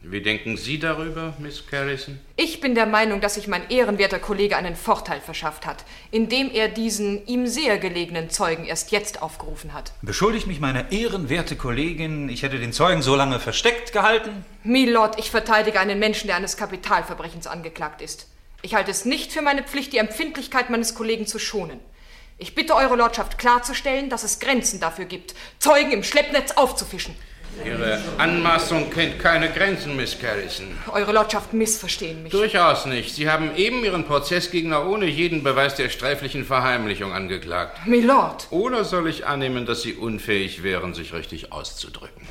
Wie denken Sie darüber, Miss Carrison? Ich bin der Meinung, dass sich mein ehrenwerter Kollege einen Vorteil verschafft hat, indem er diesen ihm sehr gelegenen Zeugen erst jetzt aufgerufen hat. Beschuldigt mich meine ehrenwerte Kollegin, ich hätte den Zeugen so lange versteckt gehalten? Milord, ich verteidige einen Menschen, der eines Kapitalverbrechens angeklagt ist. Ich halte es nicht für meine Pflicht, die Empfindlichkeit meines Kollegen zu schonen. Ich bitte Eure Lordschaft klarzustellen, dass es Grenzen dafür gibt, Zeugen im Schleppnetz aufzufischen. Ihre Anmaßung kennt keine Grenzen, Miss Carrison. Eure Lordschaft missverstehen mich. Durchaus nicht. Sie haben eben Ihren Prozessgegner ohne jeden Beweis der sträflichen Verheimlichung angeklagt. Milord. Oder soll ich annehmen, dass Sie unfähig wären, sich richtig auszudrücken?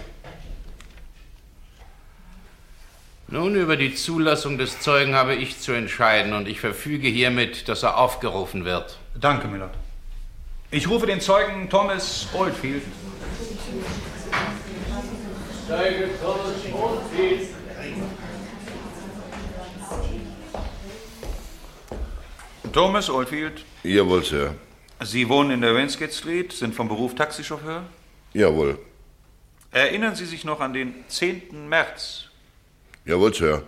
Nun, über die Zulassung des Zeugen habe ich zu entscheiden und ich verfüge hiermit, dass er aufgerufen wird. Danke, Milord. Ich rufe den Zeugen Thomas Oldfield. Zeuge Thomas Oldfield. Thomas Oldfield. Jawohl, Sir. Sie wohnen in der Wainsgate Street, sind vom Beruf Taxichauffeur. Jawohl. Erinnern Sie sich noch an den 10. März? Jawohl, Sir.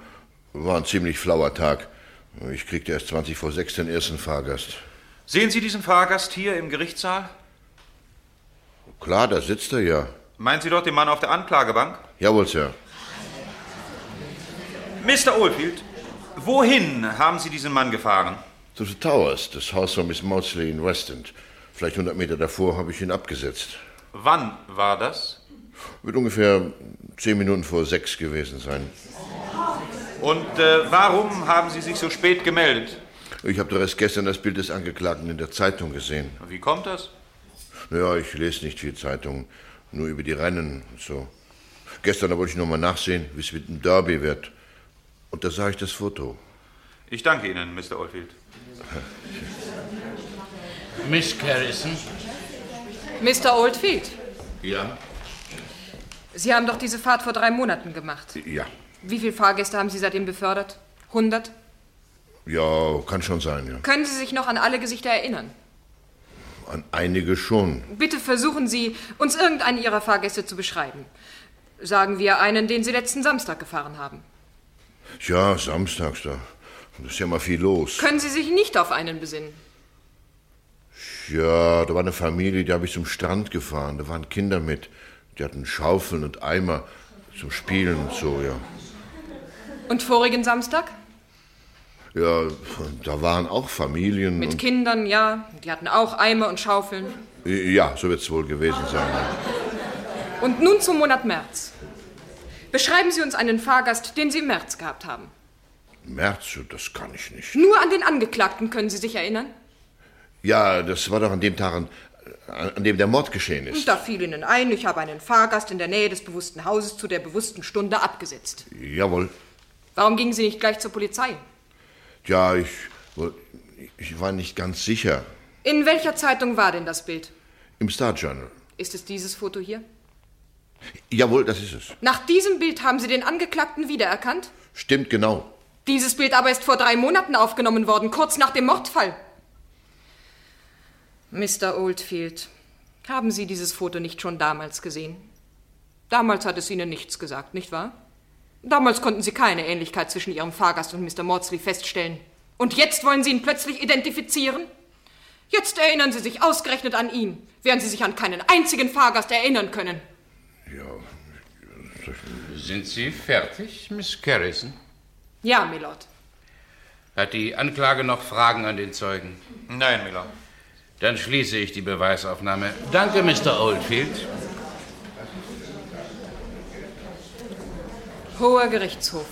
War ein ziemlich flauer Tag. Ich kriegte erst 20 vor 6 den ersten Fahrgast. Sehen Sie diesen Fahrgast hier im Gerichtssaal? Klar, da sitzt er ja. Meinen Sie dort den Mann auf der Anklagebank? Jawohl, Sir. Mr. Oldfield, wohin haben Sie diesen Mann gefahren? Zu The Towers, das Haus von Miss Maudsley in West End. Vielleicht 100 Meter davor habe ich ihn abgesetzt. Wann war das? Wird ungefähr 10 Minuten vor sechs gewesen sein. Und äh, warum haben Sie sich so spät gemeldet? Ich habe doch erst gestern das Bild des Angeklagten in der Zeitung gesehen. Wie kommt das? Naja, ich lese nicht viel Zeitung, nur über die Rennen und so. Gestern da wollte ich noch mal nachsehen, wie es mit dem Derby wird. Und da sah ich das Foto. Ich danke Ihnen, Mr. Oldfield. Miss Carrison? Mr. Oldfield, Ja? Sie haben doch diese Fahrt vor drei Monaten gemacht. Ja. Wie viele Fahrgäste haben Sie seitdem befördert? 100? Ja, kann schon sein, ja. Können Sie sich noch an alle Gesichter erinnern? An einige schon. Bitte versuchen Sie, uns irgendeinen Ihrer Fahrgäste zu beschreiben. Sagen wir einen, den Sie letzten Samstag gefahren haben. Ja, samstags da. Ist ja mal viel los. Können Sie sich nicht auf einen besinnen? Ja, da war eine Familie, die habe ich zum Strand gefahren. Da waren Kinder mit. Die hatten Schaufeln und Eimer zum Spielen und so, ja. Und vorigen Samstag? Ja, da waren auch Familien. Mit Kindern, ja. Die hatten auch Eimer und Schaufeln. Ja, so wird es wohl gewesen sein. Und nun zum Monat März. Beschreiben Sie uns einen Fahrgast, den Sie im März gehabt haben. März, das kann ich nicht. Nur an den Angeklagten können Sie sich erinnern? Ja, das war doch an dem Tag, an, an dem der Mord geschehen ist. Und da fiel Ihnen ein, ich habe einen Fahrgast in der Nähe des bewussten Hauses zu der bewussten Stunde abgesetzt. Jawohl. Warum gingen Sie nicht gleich zur Polizei? Ja, ich, ich war nicht ganz sicher. In welcher Zeitung war denn das Bild? Im Star Journal. Ist es dieses Foto hier? Jawohl, das ist es. Nach diesem Bild haben Sie den Angeklagten wiedererkannt? Stimmt genau. Dieses Bild aber ist vor drei Monaten aufgenommen worden, kurz nach dem Mordfall. Mr. Oldfield, haben Sie dieses Foto nicht schon damals gesehen? Damals hat es Ihnen nichts gesagt, nicht wahr? Damals konnten Sie keine Ähnlichkeit zwischen Ihrem Fahrgast und Mr. Maudsley feststellen. Und jetzt wollen Sie ihn plötzlich identifizieren? Jetzt erinnern Sie sich ausgerechnet an ihn, während Sie sich an keinen einzigen Fahrgast erinnern können. Sind Sie fertig, Miss Carrison? Ja, Milord. Hat die Anklage noch Fragen an den Zeugen? Nein, Milord. Dann schließe ich die Beweisaufnahme. Danke, Mr. Oldfield. Hoher Gerichtshof.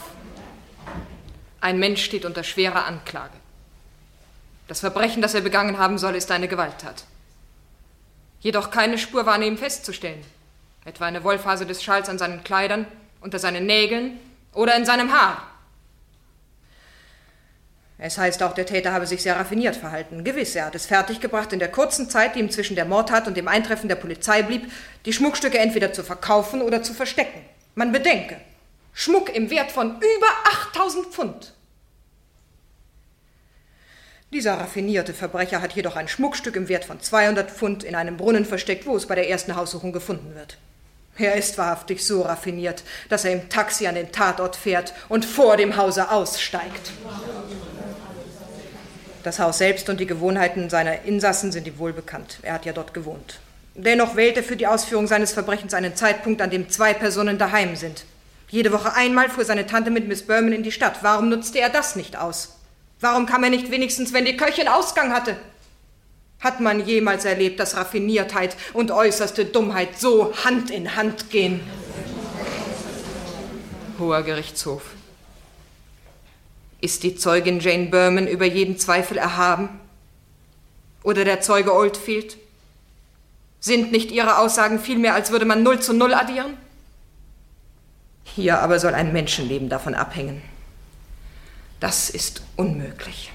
Ein Mensch steht unter schwerer Anklage. Das Verbrechen, das er begangen haben soll, ist eine Gewalttat. Jedoch keine Spur war an ihm festzustellen. Etwa eine Wollfaser des Schals an seinen Kleidern, unter seinen Nägeln oder in seinem Haar. Es heißt auch, der Täter habe sich sehr raffiniert verhalten. Gewiss, er hat es fertiggebracht, in der kurzen Zeit, die ihm zwischen der Mordtat und dem Eintreffen der Polizei blieb, die Schmuckstücke entweder zu verkaufen oder zu verstecken. Man bedenke, Schmuck im Wert von über 8000 Pfund. Dieser raffinierte Verbrecher hat jedoch ein Schmuckstück im Wert von 200 Pfund in einem Brunnen versteckt, wo es bei der ersten Haussuchung gefunden wird. Er ist wahrhaftig so raffiniert, dass er im Taxi an den Tatort fährt und vor dem Hause aussteigt. Das Haus selbst und die Gewohnheiten seiner Insassen sind ihm wohlbekannt. Er hat ja dort gewohnt. Dennoch wählt er für die Ausführung seines Verbrechens einen Zeitpunkt, an dem zwei Personen daheim sind. Jede Woche einmal fuhr seine Tante mit Miss Berman in die Stadt. Warum nutzte er das nicht aus? Warum kam er nicht wenigstens, wenn die Köchin Ausgang hatte? Hat man jemals erlebt, dass Raffiniertheit und äußerste Dummheit so Hand in Hand gehen? Hoher Gerichtshof. Ist die Zeugin Jane Berman über jeden Zweifel erhaben? Oder der Zeuge Oldfield? Sind nicht ihre Aussagen vielmehr, als würde man Null zu Null addieren? Hier aber soll ein Menschenleben davon abhängen. Das ist unmöglich.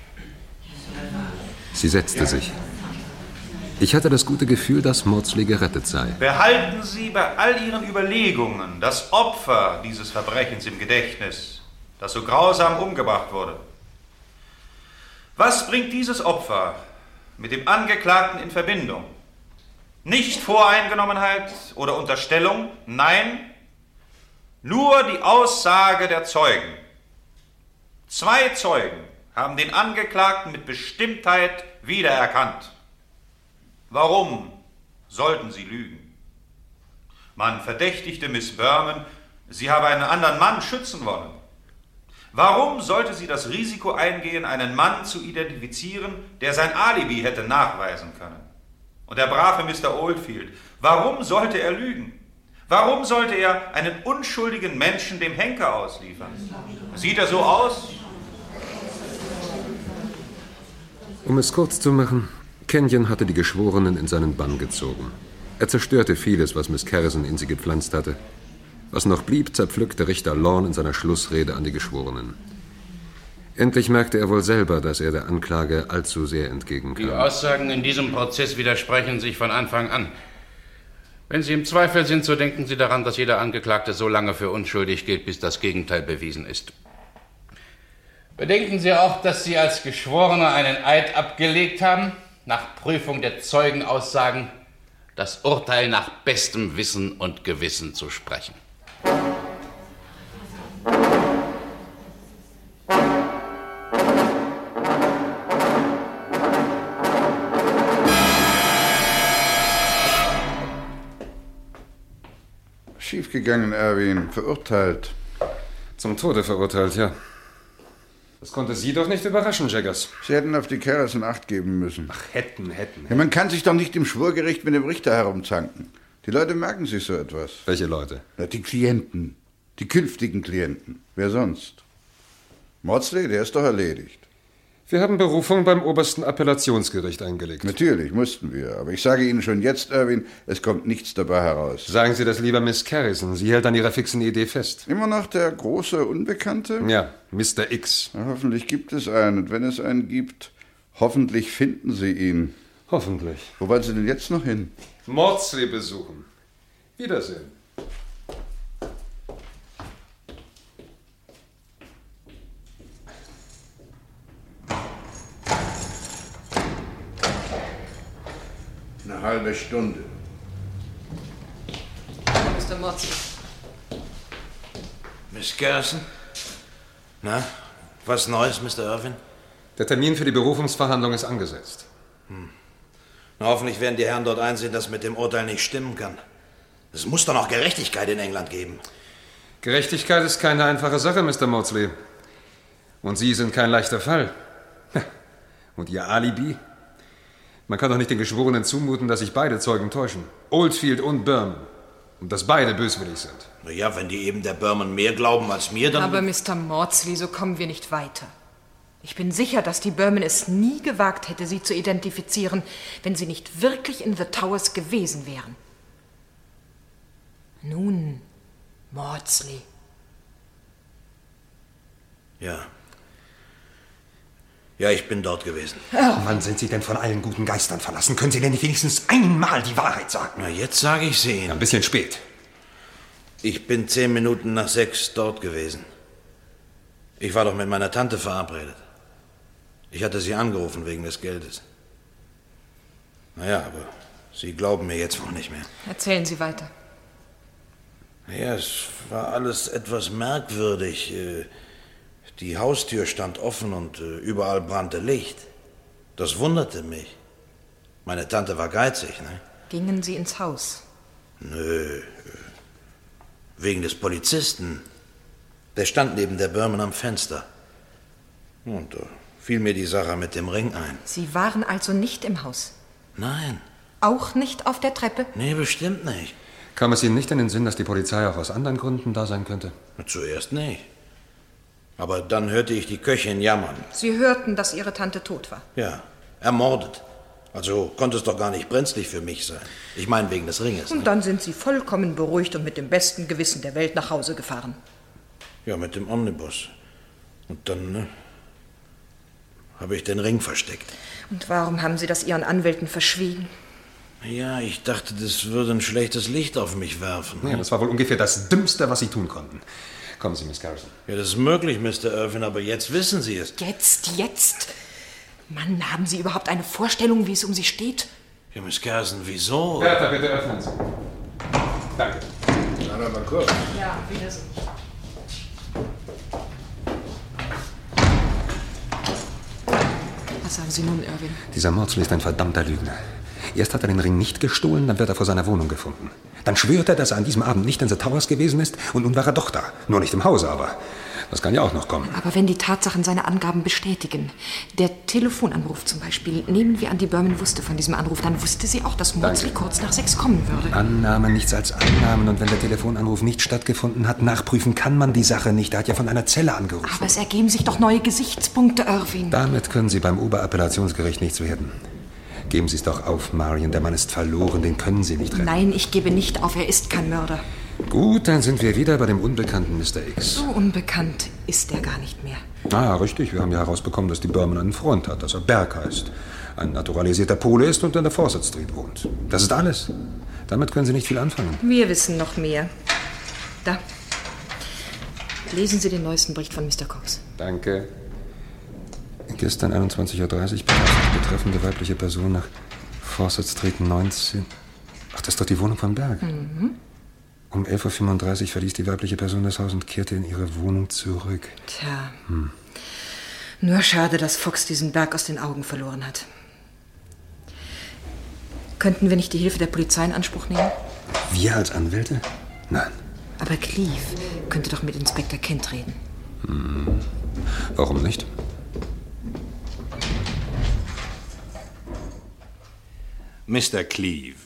Sie setzte sich. Ich hatte das gute Gefühl, dass Maudsley gerettet sei. Behalten Sie bei all Ihren Überlegungen das Opfer dieses Verbrechens im Gedächtnis, das so grausam umgebracht wurde. Was bringt dieses Opfer mit dem Angeklagten in Verbindung? Nicht Voreingenommenheit oder Unterstellung, nein, nur die Aussage der Zeugen. Zwei Zeugen haben den Angeklagten mit Bestimmtheit wiedererkannt. Warum sollten sie lügen? Man verdächtigte Miss Berman, sie habe einen anderen Mann schützen wollen. Warum sollte sie das Risiko eingehen, einen Mann zu identifizieren, der sein Alibi hätte nachweisen können? Und der brave Mr. Oldfield, warum sollte er lügen? Warum sollte er einen unschuldigen Menschen dem Henker ausliefern? Sieht er so aus? Um es kurz zu machen, Kenyon hatte die Geschworenen in seinen Bann gezogen. Er zerstörte vieles, was Miss Carrison in sie gepflanzt hatte. Was noch blieb, zerpflückte Richter Lorne in seiner Schlussrede an die Geschworenen. Endlich merkte er wohl selber, dass er der Anklage allzu sehr entgegenkam. Die Aussagen in diesem Prozess widersprechen sich von Anfang an. Wenn Sie im Zweifel sind, so denken Sie daran, dass jeder Angeklagte so lange für unschuldig gilt, bis das Gegenteil bewiesen ist. Bedenken Sie auch, dass Sie als Geschworener einen Eid abgelegt haben, nach Prüfung der Zeugenaussagen das Urteil nach bestem Wissen und Gewissen zu sprechen. Schiefgegangen, Erwin. Verurteilt. Zum Tode verurteilt, ja. Das konnte Sie doch nicht überraschen, Jaggers. Sie hätten auf die Kerls in Acht geben müssen. Ach, hätten, hätten. Ja, man kann sich doch nicht im Schwurgericht mit dem Richter herumzanken. Die Leute merken sich so etwas. Welche Leute? Na, die Klienten. Die künftigen Klienten. Wer sonst? Maudsley, der ist doch erledigt. Wir haben Berufung beim obersten Appellationsgericht eingelegt. Natürlich, mussten wir. Aber ich sage Ihnen schon jetzt, Erwin, es kommt nichts dabei heraus. Sagen Sie das lieber Miss Carrison. Sie hält an ihrer fixen Idee fest. Immer noch der große Unbekannte? Ja, Mr. X. Na, hoffentlich gibt es einen. Und wenn es einen gibt, hoffentlich finden Sie ihn. Hoffentlich. Wo wollen Sie denn jetzt noch hin? Maudsley besuchen. Wiedersehen. Eine halbe Stunde. Mr. Maudsley. Miss Garrison? Na, was Neues, Mr. Irwin? Der Termin für die Berufungsverhandlung ist angesetzt. Hm. Na, hoffentlich werden die Herren dort einsehen, dass mit dem Urteil nicht stimmen kann. Es muss doch noch Gerechtigkeit in England geben. Gerechtigkeit ist keine einfache Sache, Mr. Maudsley. Und Sie sind kein leichter Fall. Und Ihr Alibi? Man kann doch nicht den Geschworenen zumuten, dass sich beide Zeugen täuschen. Oldfield und Berman. Und dass beide böswillig sind. Na ja, wenn die eben der Berman mehr glauben als mir, dann... Aber Mr. Maudsley, so kommen wir nicht weiter. Ich bin sicher, dass die Berman es nie gewagt hätte, sie zu identifizieren, wenn sie nicht wirklich in The Towers gewesen wären. Nun, Maudsley. Ja. Ja, ich bin dort gewesen. Oh. Wann sind Sie denn von allen guten Geistern verlassen? Können Sie denn nicht wenigstens einmal die Wahrheit sagen? Na, jetzt sage ich sie Ihnen. Ein bisschen spät. Ich bin zehn Minuten nach sechs dort gewesen. Ich war doch mit meiner Tante verabredet. Ich hatte sie angerufen wegen des Geldes. Naja, aber Sie glauben mir jetzt wohl nicht mehr. Erzählen Sie weiter. Ja, es war alles etwas merkwürdig. Äh, Die Haustür stand offen und äh, überall brannte Licht. Das wunderte mich. Meine Tante war geizig, ne? Gingen Sie ins Haus? Nö. äh, Wegen des Polizisten. Der stand neben der Birman am Fenster. Und da fiel mir die Sache mit dem Ring ein. Sie waren also nicht im Haus? Nein, Auch nicht auf der Treppe? nee, bestimmt nicht. Kam es Ihnen nicht in den Sinn, dass die Polizei auch aus anderen Gründen da sein könnte? Zuerst nicht. Aber dann hörte ich die Köchin jammern. Sie hörten, dass Ihre Tante tot war. Ja, ermordet. Also konnte es doch gar nicht brenzlig für mich sein. Ich meine wegen des Ringes. Und dann sind Sie vollkommen beruhigt und mit dem besten Gewissen der Welt nach Hause gefahren. Ja, mit dem Omnibus. Und dann ne, habe ich den Ring versteckt. Und warum haben Sie das Ihren Anwälten verschwiegen? Ja, ich dachte, das würde ein schlechtes Licht auf mich werfen. Ja, das war wohl ungefähr das Dümmste, was Sie tun konnten. Kommen Sie, Miss Garrison. Ja, das ist möglich, Mr. Irvin, aber jetzt wissen Sie es. Jetzt, jetzt? Mann, haben Sie überhaupt eine Vorstellung, wie es um Sie steht? Ja, Miss Garrison, wieso? Bertha, bitte öffnen Sie. Danke. Na, mal kurz. Ja, wiedersehen. Was sagen Sie nun, Irwin? Dieser Maudsley ist ein verdammter Lügner. Erst hat er den Ring nicht gestohlen, dann wird er vor seiner Wohnung gefunden. Dann schwört er, dass er an diesem Abend nicht in The Towers gewesen ist und nun war er doch da. Nur nicht im Hause, aber das kann ja auch noch kommen. Aber wenn die Tatsachen seine Angaben bestätigen, der Telefonanruf zum Beispiel, nehmen wir an, die Berman wusste von diesem Anruf, dann wusste sie auch, dass Maudsley kurz nach sechs kommen würde. Annahmen, nichts als Annahmen. Und wenn der Telefonanruf nicht stattgefunden hat, nachprüfen kann man die Sache nicht. Er hat ja von einer Zelle angerufen. Aber es ergeben sich doch neue Gesichtspunkte, Irwin. Damit können Sie beim Oberappellationsgericht nichts werden. Geben Sie es doch auf, Marion. Der Mann ist verloren, den können Sie nicht retten. Nein, ich gebe nicht auf, er ist kein Mörder. Gut, dann sind wir wieder bei dem unbekannten Mr. X. So unbekannt ist er gar nicht mehr. Ah, richtig. Wir haben ja herausbekommen, dass die Berman einen Freund hat, dass er Berg heißt. Ein naturalisierter Pole ist und in der Fawcett Street wohnt. Das ist alles. Damit können Sie nicht viel anfangen. Wir wissen noch mehr. Da. Lesen Sie den neuesten Bericht von Mr. Cox. Danke. Gestern 21.30 Uhr betreffende weibliche Person nach Fawcett Street 19. Ach, das ist doch die Wohnung von Berg. Mhm. Um 11.35 Uhr verließ die weibliche Person das Haus und kehrte in ihre Wohnung zurück. Tja, Hm. nur schade, dass Fox diesen Berg aus den Augen verloren hat. Könnten wir nicht die Hilfe der Polizei in Anspruch nehmen? Wir als Anwälte? Nein. Aber Cleve könnte doch mit Inspektor Kent reden. Hm. Warum nicht? Mr. Cleave,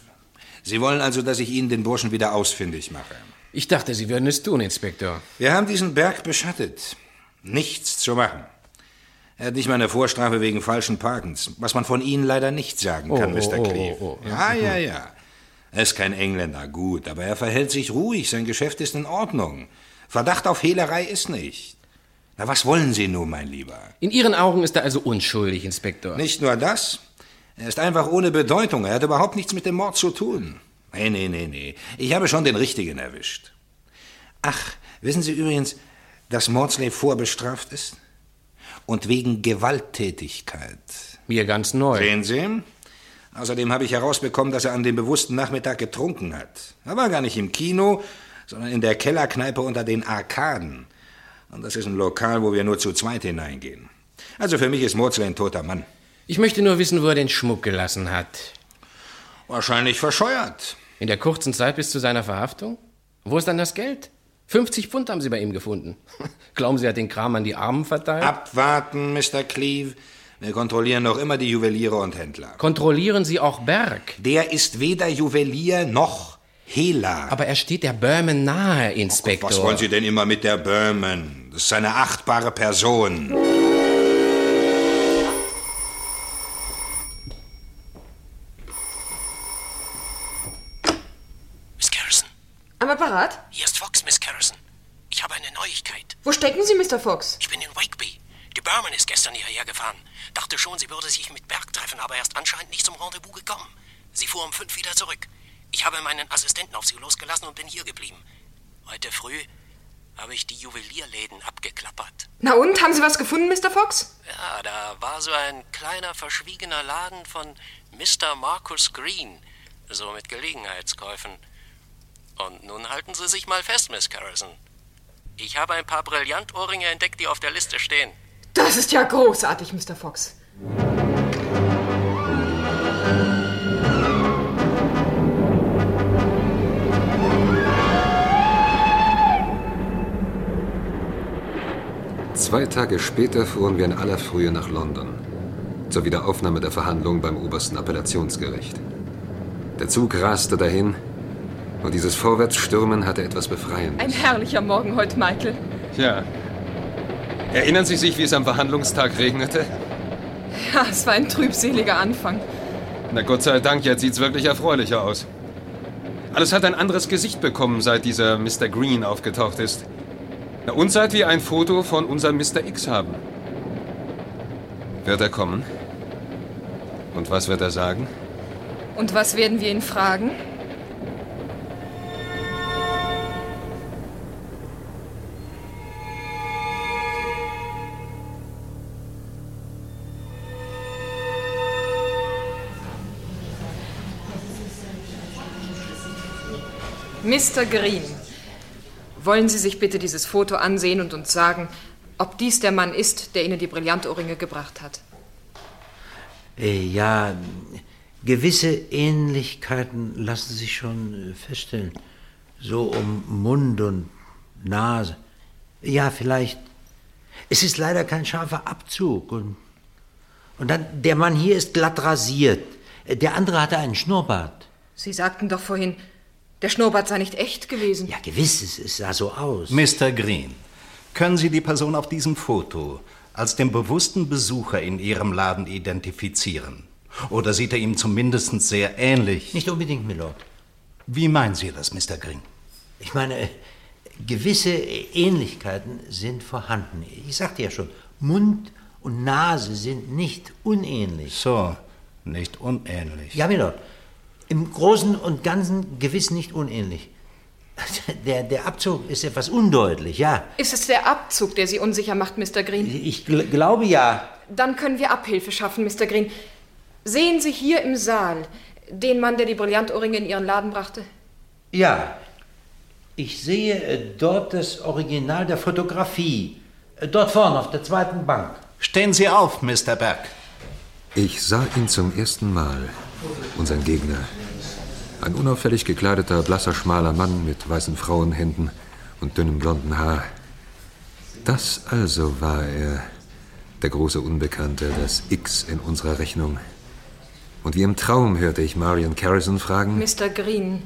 Sie wollen also, dass ich Ihnen den Burschen wieder ausfindig mache? Ich dachte, Sie würden es tun, Inspektor. Wir haben diesen Berg beschattet. Nichts zu machen. Er hat nicht mal eine Vorstrafe wegen falschen Parkens, was man von Ihnen leider nicht sagen Oh, kann, oh, Mr. oh, Cleave. oh, oh. Ja, ja, ja. Er ist kein Engländer, gut, aber er verhält sich ruhig, sein Geschäft ist in Ordnung. Verdacht auf Hehlerei ist nicht. Na, was wollen Sie nun, mein Lieber? In Ihren Augen ist er also unschuldig, Inspektor. Nicht nur das, er ist einfach ohne Bedeutung, er hat überhaupt nichts mit dem Mord zu tun. Nee, nee, nee, nee, ich habe schon den Richtigen erwischt. Ach, wissen Sie übrigens, dass Maudsley vorbestraft ist? Und wegen Gewalttätigkeit. Mir ganz neu. Sehen Sie? Außerdem habe ich herausbekommen, dass er an dem bewussten Nachmittag getrunken hat. Er war gar nicht im Kino, sondern in der Kellerkneipe unter den Arkaden. Und das ist ein Lokal, wo wir nur zu zweit hineingehen. Also für mich ist Maudsley ein toter Mann. Ich möchte nur wissen, wo er den Schmuck gelassen hat. Wahrscheinlich verscheuert. In der kurzen Zeit bis zu seiner Verhaftung? Wo ist dann das Geld? 50 Pfund haben Sie bei ihm gefunden. Glauben Sie, er hat den Kram an die Armen verteilt? Abwarten, Mr. Cleave. Wir kontrollieren noch immer die Juweliere und Händler. Kontrollieren Sie auch Berg? Der ist weder Juwelier noch Hehler. Aber er steht der Berman nahe, Inspektor. Was wollen Sie denn immer mit der Berman? Das ist eine achtbare Person. Miss Carrison, Am Apparat? hier ist Fox, Miss Carrison. Ich habe eine Neuigkeit. Wo stecken Sie, Mr. Fox? Ich bin in Wakeby. Die Berman ist gestern hierher gefahren. Dachte schon, sie würde sich mit Berg treffen, aber er ist anscheinend nicht zum Rendezvous gekommen. Sie fuhr um fünf wieder zurück. Ich habe meinen Assistenten auf sie losgelassen und bin hier geblieben. Heute früh habe ich die Juwelierläden abgeklappert. Na und, haben Sie was gefunden, Mr. Fox? Ja, da war so ein kleiner, verschwiegener Laden von Mr. Marcus Green. So mit Gelegenheitskäufen. Und nun halten Sie sich mal fest, Miss Carrison. Ich habe ein paar Brillantohrringe entdeckt, die auf der Liste stehen. Das ist ja großartig, Mr. Fox. Zwei Tage später fuhren wir in aller Frühe nach London zur Wiederaufnahme der Verhandlungen beim obersten Appellationsgericht. Der Zug raste dahin und dieses Vorwärtsstürmen hatte etwas Befreiendes. Ein herrlicher Morgen heute, Michael. Ja. Erinnern Sie sich, wie es am Verhandlungstag regnete? Ja, es war ein trübseliger Anfang. Na Gott sei Dank, jetzt sieht's wirklich erfreulicher aus. Alles hat ein anderes Gesicht bekommen, seit dieser Mr. Green aufgetaucht ist. Na, und seit wir ein Foto von unserem Mr. X haben. Wird er kommen? Und was wird er sagen? Und was werden wir ihn fragen? Mr. Green, wollen Sie sich bitte dieses Foto ansehen und uns sagen, ob dies der Mann ist, der Ihnen die Brillantohrringe gebracht hat? Äh, ja, gewisse Ähnlichkeiten lassen sich schon äh, feststellen. So um Mund und Nase. Ja, vielleicht. Es ist leider kein scharfer Abzug. Und, und dann, der Mann hier ist glatt rasiert. Äh, Der andere hatte einen Schnurrbart. Sie sagten doch vorhin, der Schnurrbart sei nicht echt gewesen. Ja, gewiss, es, es sah so aus. Mr. Green, können Sie die Person auf diesem Foto als den bewussten Besucher in Ihrem Laden identifizieren? Oder sieht er ihm zumindest sehr ähnlich? Nicht unbedingt, Milord. Wie meinen Sie das, Mr. Green? Ich meine, äh, gewisse Ähnlichkeiten sind vorhanden. Ich sagte ja schon, Mund und Nase sind nicht unähnlich. So, nicht unähnlich. Ja, Milord. Im Großen und Ganzen gewiss nicht unähnlich. Der, der Abzug ist etwas undeutlich, ja. Ist es der Abzug, der Sie unsicher macht, Mr. Green? Ich gl glaube ja. Dann können wir Abhilfe schaffen, Mr. Green. Sehen Sie hier im Saal den Mann, der die Brillantohrringe in Ihren Laden brachte? Ja. Ich sehe äh, dort das Original der Fotografie. Äh, Dort vorne auf der zweiten Bank. Stehen Sie auf, Mr. Berg. Ich sah ihn zum ersten Mal, unseren Gegner. Ein unauffällig gekleideter, blasser, schmaler Mann mit weißen Frauenhänden und dünnem blonden Haar. Das also war er, der große Unbekannte, das X in unserer Rechnung. Und wie im Traum hörte ich Marion Carrison fragen, Mr. Green,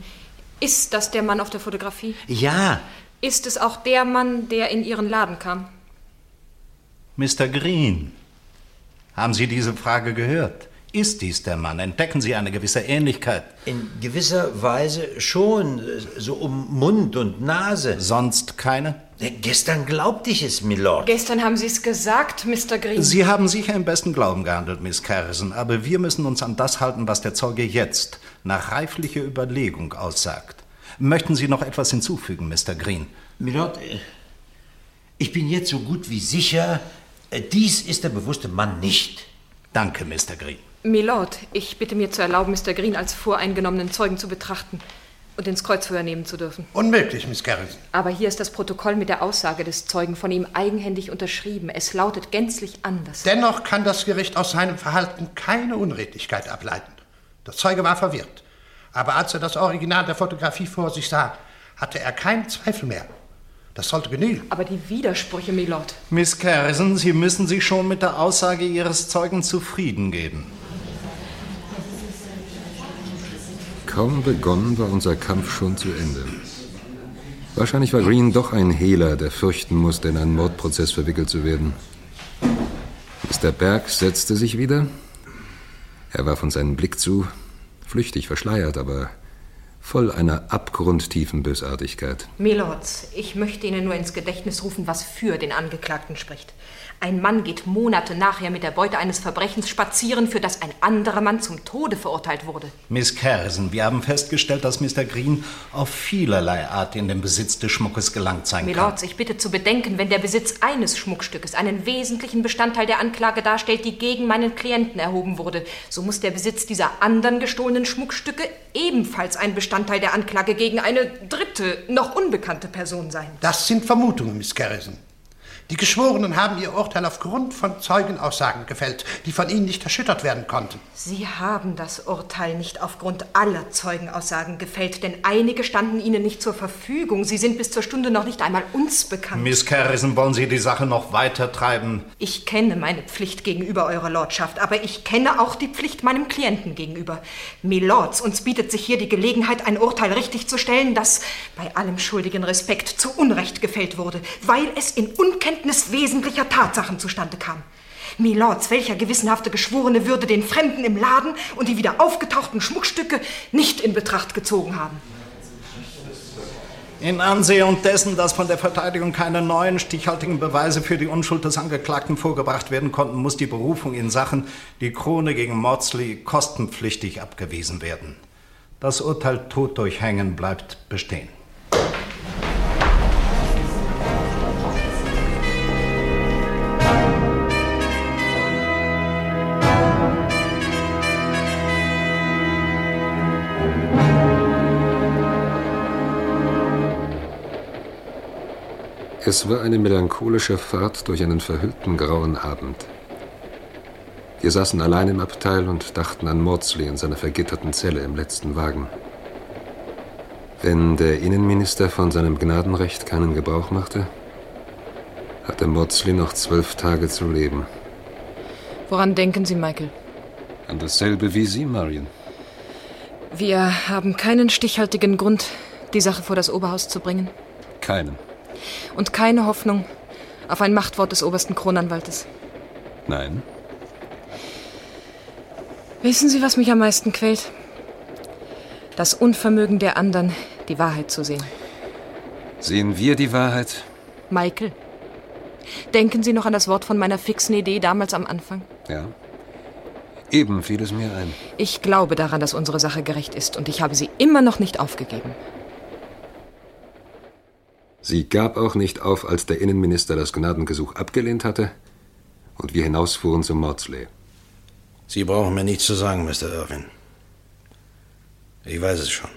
ist das der Mann auf der Fotografie? Ja. Ist es auch der Mann, der in Ihren Laden kam? Mr. Green, haben Sie diese Frage gehört? Ist dies der Mann? Entdecken Sie eine gewisse Ähnlichkeit? In gewisser Weise schon, so um Mund und Nase. Sonst keine? Äh, Gestern glaubte ich es, Milord. Gestern haben Sie es gesagt, Mr. Green. Sie haben sicher im besten Glauben gehandelt, Miss Carrison, aber wir müssen uns an das halten, was der Zeuge jetzt nach reiflicher Überlegung aussagt. Möchten Sie noch etwas hinzufügen, Mr. Green? Milord, äh, ich bin jetzt so gut wie sicher, äh, dies ist der bewusste Mann nicht. Danke, Mr. Green. Milord, ich bitte mir zu erlauben, Mr. Green als voreingenommenen Zeugen zu betrachten und ins Kreuzfeuer nehmen zu dürfen. Unmöglich, Miss Carrison. Aber hier ist das Protokoll mit der Aussage des Zeugen von ihm eigenhändig unterschrieben. Es lautet gänzlich anders. Dennoch kann das Gericht aus seinem Verhalten keine Unredlichkeit ableiten. Der Zeuge war verwirrt. Aber als er das Original der Fotografie vor sich sah, hatte er keinen Zweifel mehr. Das sollte genügen. Aber die Widersprüche, Milord. Miss Carrison, Sie müssen sich schon mit der Aussage Ihres Zeugen zufrieden geben. Kaum begonnen war unser Kampf schon zu Ende. Wahrscheinlich war Green doch ein Hehler, der fürchten musste, in einen Mordprozess verwickelt zu werden. Mr. Berg setzte sich wieder. Er warf uns einen Blick zu, flüchtig verschleiert, aber voll einer abgrundtiefen Bösartigkeit. Milords, ich möchte Ihnen nur ins Gedächtnis rufen, was für den Angeklagten spricht. Ein Mann geht Monate nachher mit der Beute eines Verbrechens spazieren, für das ein anderer Mann zum Tode verurteilt wurde. Miss Carrison, wir haben festgestellt, dass Mr. Green auf vielerlei Art in den Besitz des Schmuckes gelangt sein kann. Milords, ich bitte zu bedenken, wenn der Besitz eines Schmuckstückes einen wesentlichen Bestandteil der Anklage darstellt, die gegen meinen Klienten erhoben wurde, so muss der Besitz dieser anderen gestohlenen Schmuckstücke ebenfalls ein Bestandteil der Anklage gegen eine dritte, noch unbekannte Person sein. Das sind Vermutungen, Miss Garrison. Die Geschworenen haben ihr Urteil aufgrund von Zeugenaussagen gefällt, die von ihnen nicht erschüttert werden konnten. Sie haben das Urteil nicht aufgrund aller Zeugenaussagen gefällt, denn einige standen Ihnen nicht zur Verfügung. Sie sind bis zur Stunde noch nicht einmal uns bekannt. Miss Carrison, wollen Sie die Sache noch weiter treiben? Ich kenne meine Pflicht gegenüber Eurer Lordschaft, aber ich kenne auch die Pflicht meinem Klienten gegenüber. Milords, uns bietet sich hier die Gelegenheit, ein Urteil richtig zu stellen, das bei allem schuldigen Respekt zu Unrecht gefällt wurde, weil es in Unkenntnis wesentlicher Tatsachen zustande kam. Milords, welcher gewissenhafte Geschworene würde den Fremden im Laden und die wieder aufgetauchten Schmuckstücke nicht in Betracht gezogen haben? In Ansehung dessen, dass von der Verteidigung keine neuen stichhaltigen Beweise für die Unschuld des Angeklagten vorgebracht werden konnten, muss die Berufung in Sachen die Krone gegen Maudsley kostenpflichtig abgewiesen werden. Das Urteil Tod durch Hängen bleibt bestehen. Es war eine melancholische Fahrt durch einen verhüllten grauen Abend. Wir saßen allein im Abteil und dachten an Maudsley in seiner vergitterten Zelle im letzten Wagen. Wenn der Innenminister von seinem Gnadenrecht keinen Gebrauch machte, hatte Maudsley noch zwölf Tage zu leben. Woran denken Sie, Michael? An dasselbe wie Sie, Marion. Wir haben keinen stichhaltigen Grund, die Sache vor das Oberhaus zu bringen. Keinen. Und keine Hoffnung auf ein Machtwort des obersten Kronanwaltes. Nein. Wissen Sie, was mich am meisten quält? Das Unvermögen der anderen, die Wahrheit zu sehen. Sehen wir die Wahrheit? Michael, denken Sie noch an das Wort von meiner fixen Idee damals am Anfang? Ja. Eben fiel es mir ein. Ich glaube daran, dass unsere Sache gerecht ist und ich habe sie immer noch nicht aufgegeben. Sie gab auch nicht auf, als der Innenminister das Gnadengesuch abgelehnt hatte und wir hinausfuhren zum Maudsley. Sie brauchen mir nichts zu sagen, Mr. Irwin. Ich weiß es schon.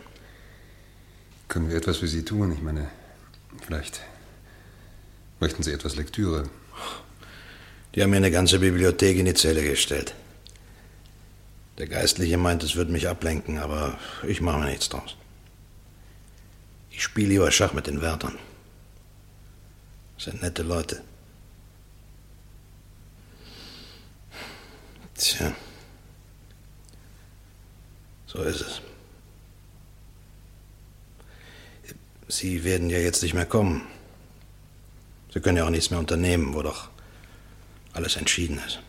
Können wir etwas für Sie tun? Ich meine, vielleicht möchten Sie etwas Lektüre. Die haben mir eine ganze Bibliothek in die Zelle gestellt. Der Geistliche meint, es würde mich ablenken, aber ich mache mir nichts draus. Ich spiele lieber Schach mit den Wärtern. Das sind nette Leute. Tja. So ist es. Sie werden ja jetzt nicht mehr kommen. Sie können ja auch nichts mehr unternehmen, wo doch alles entschieden ist.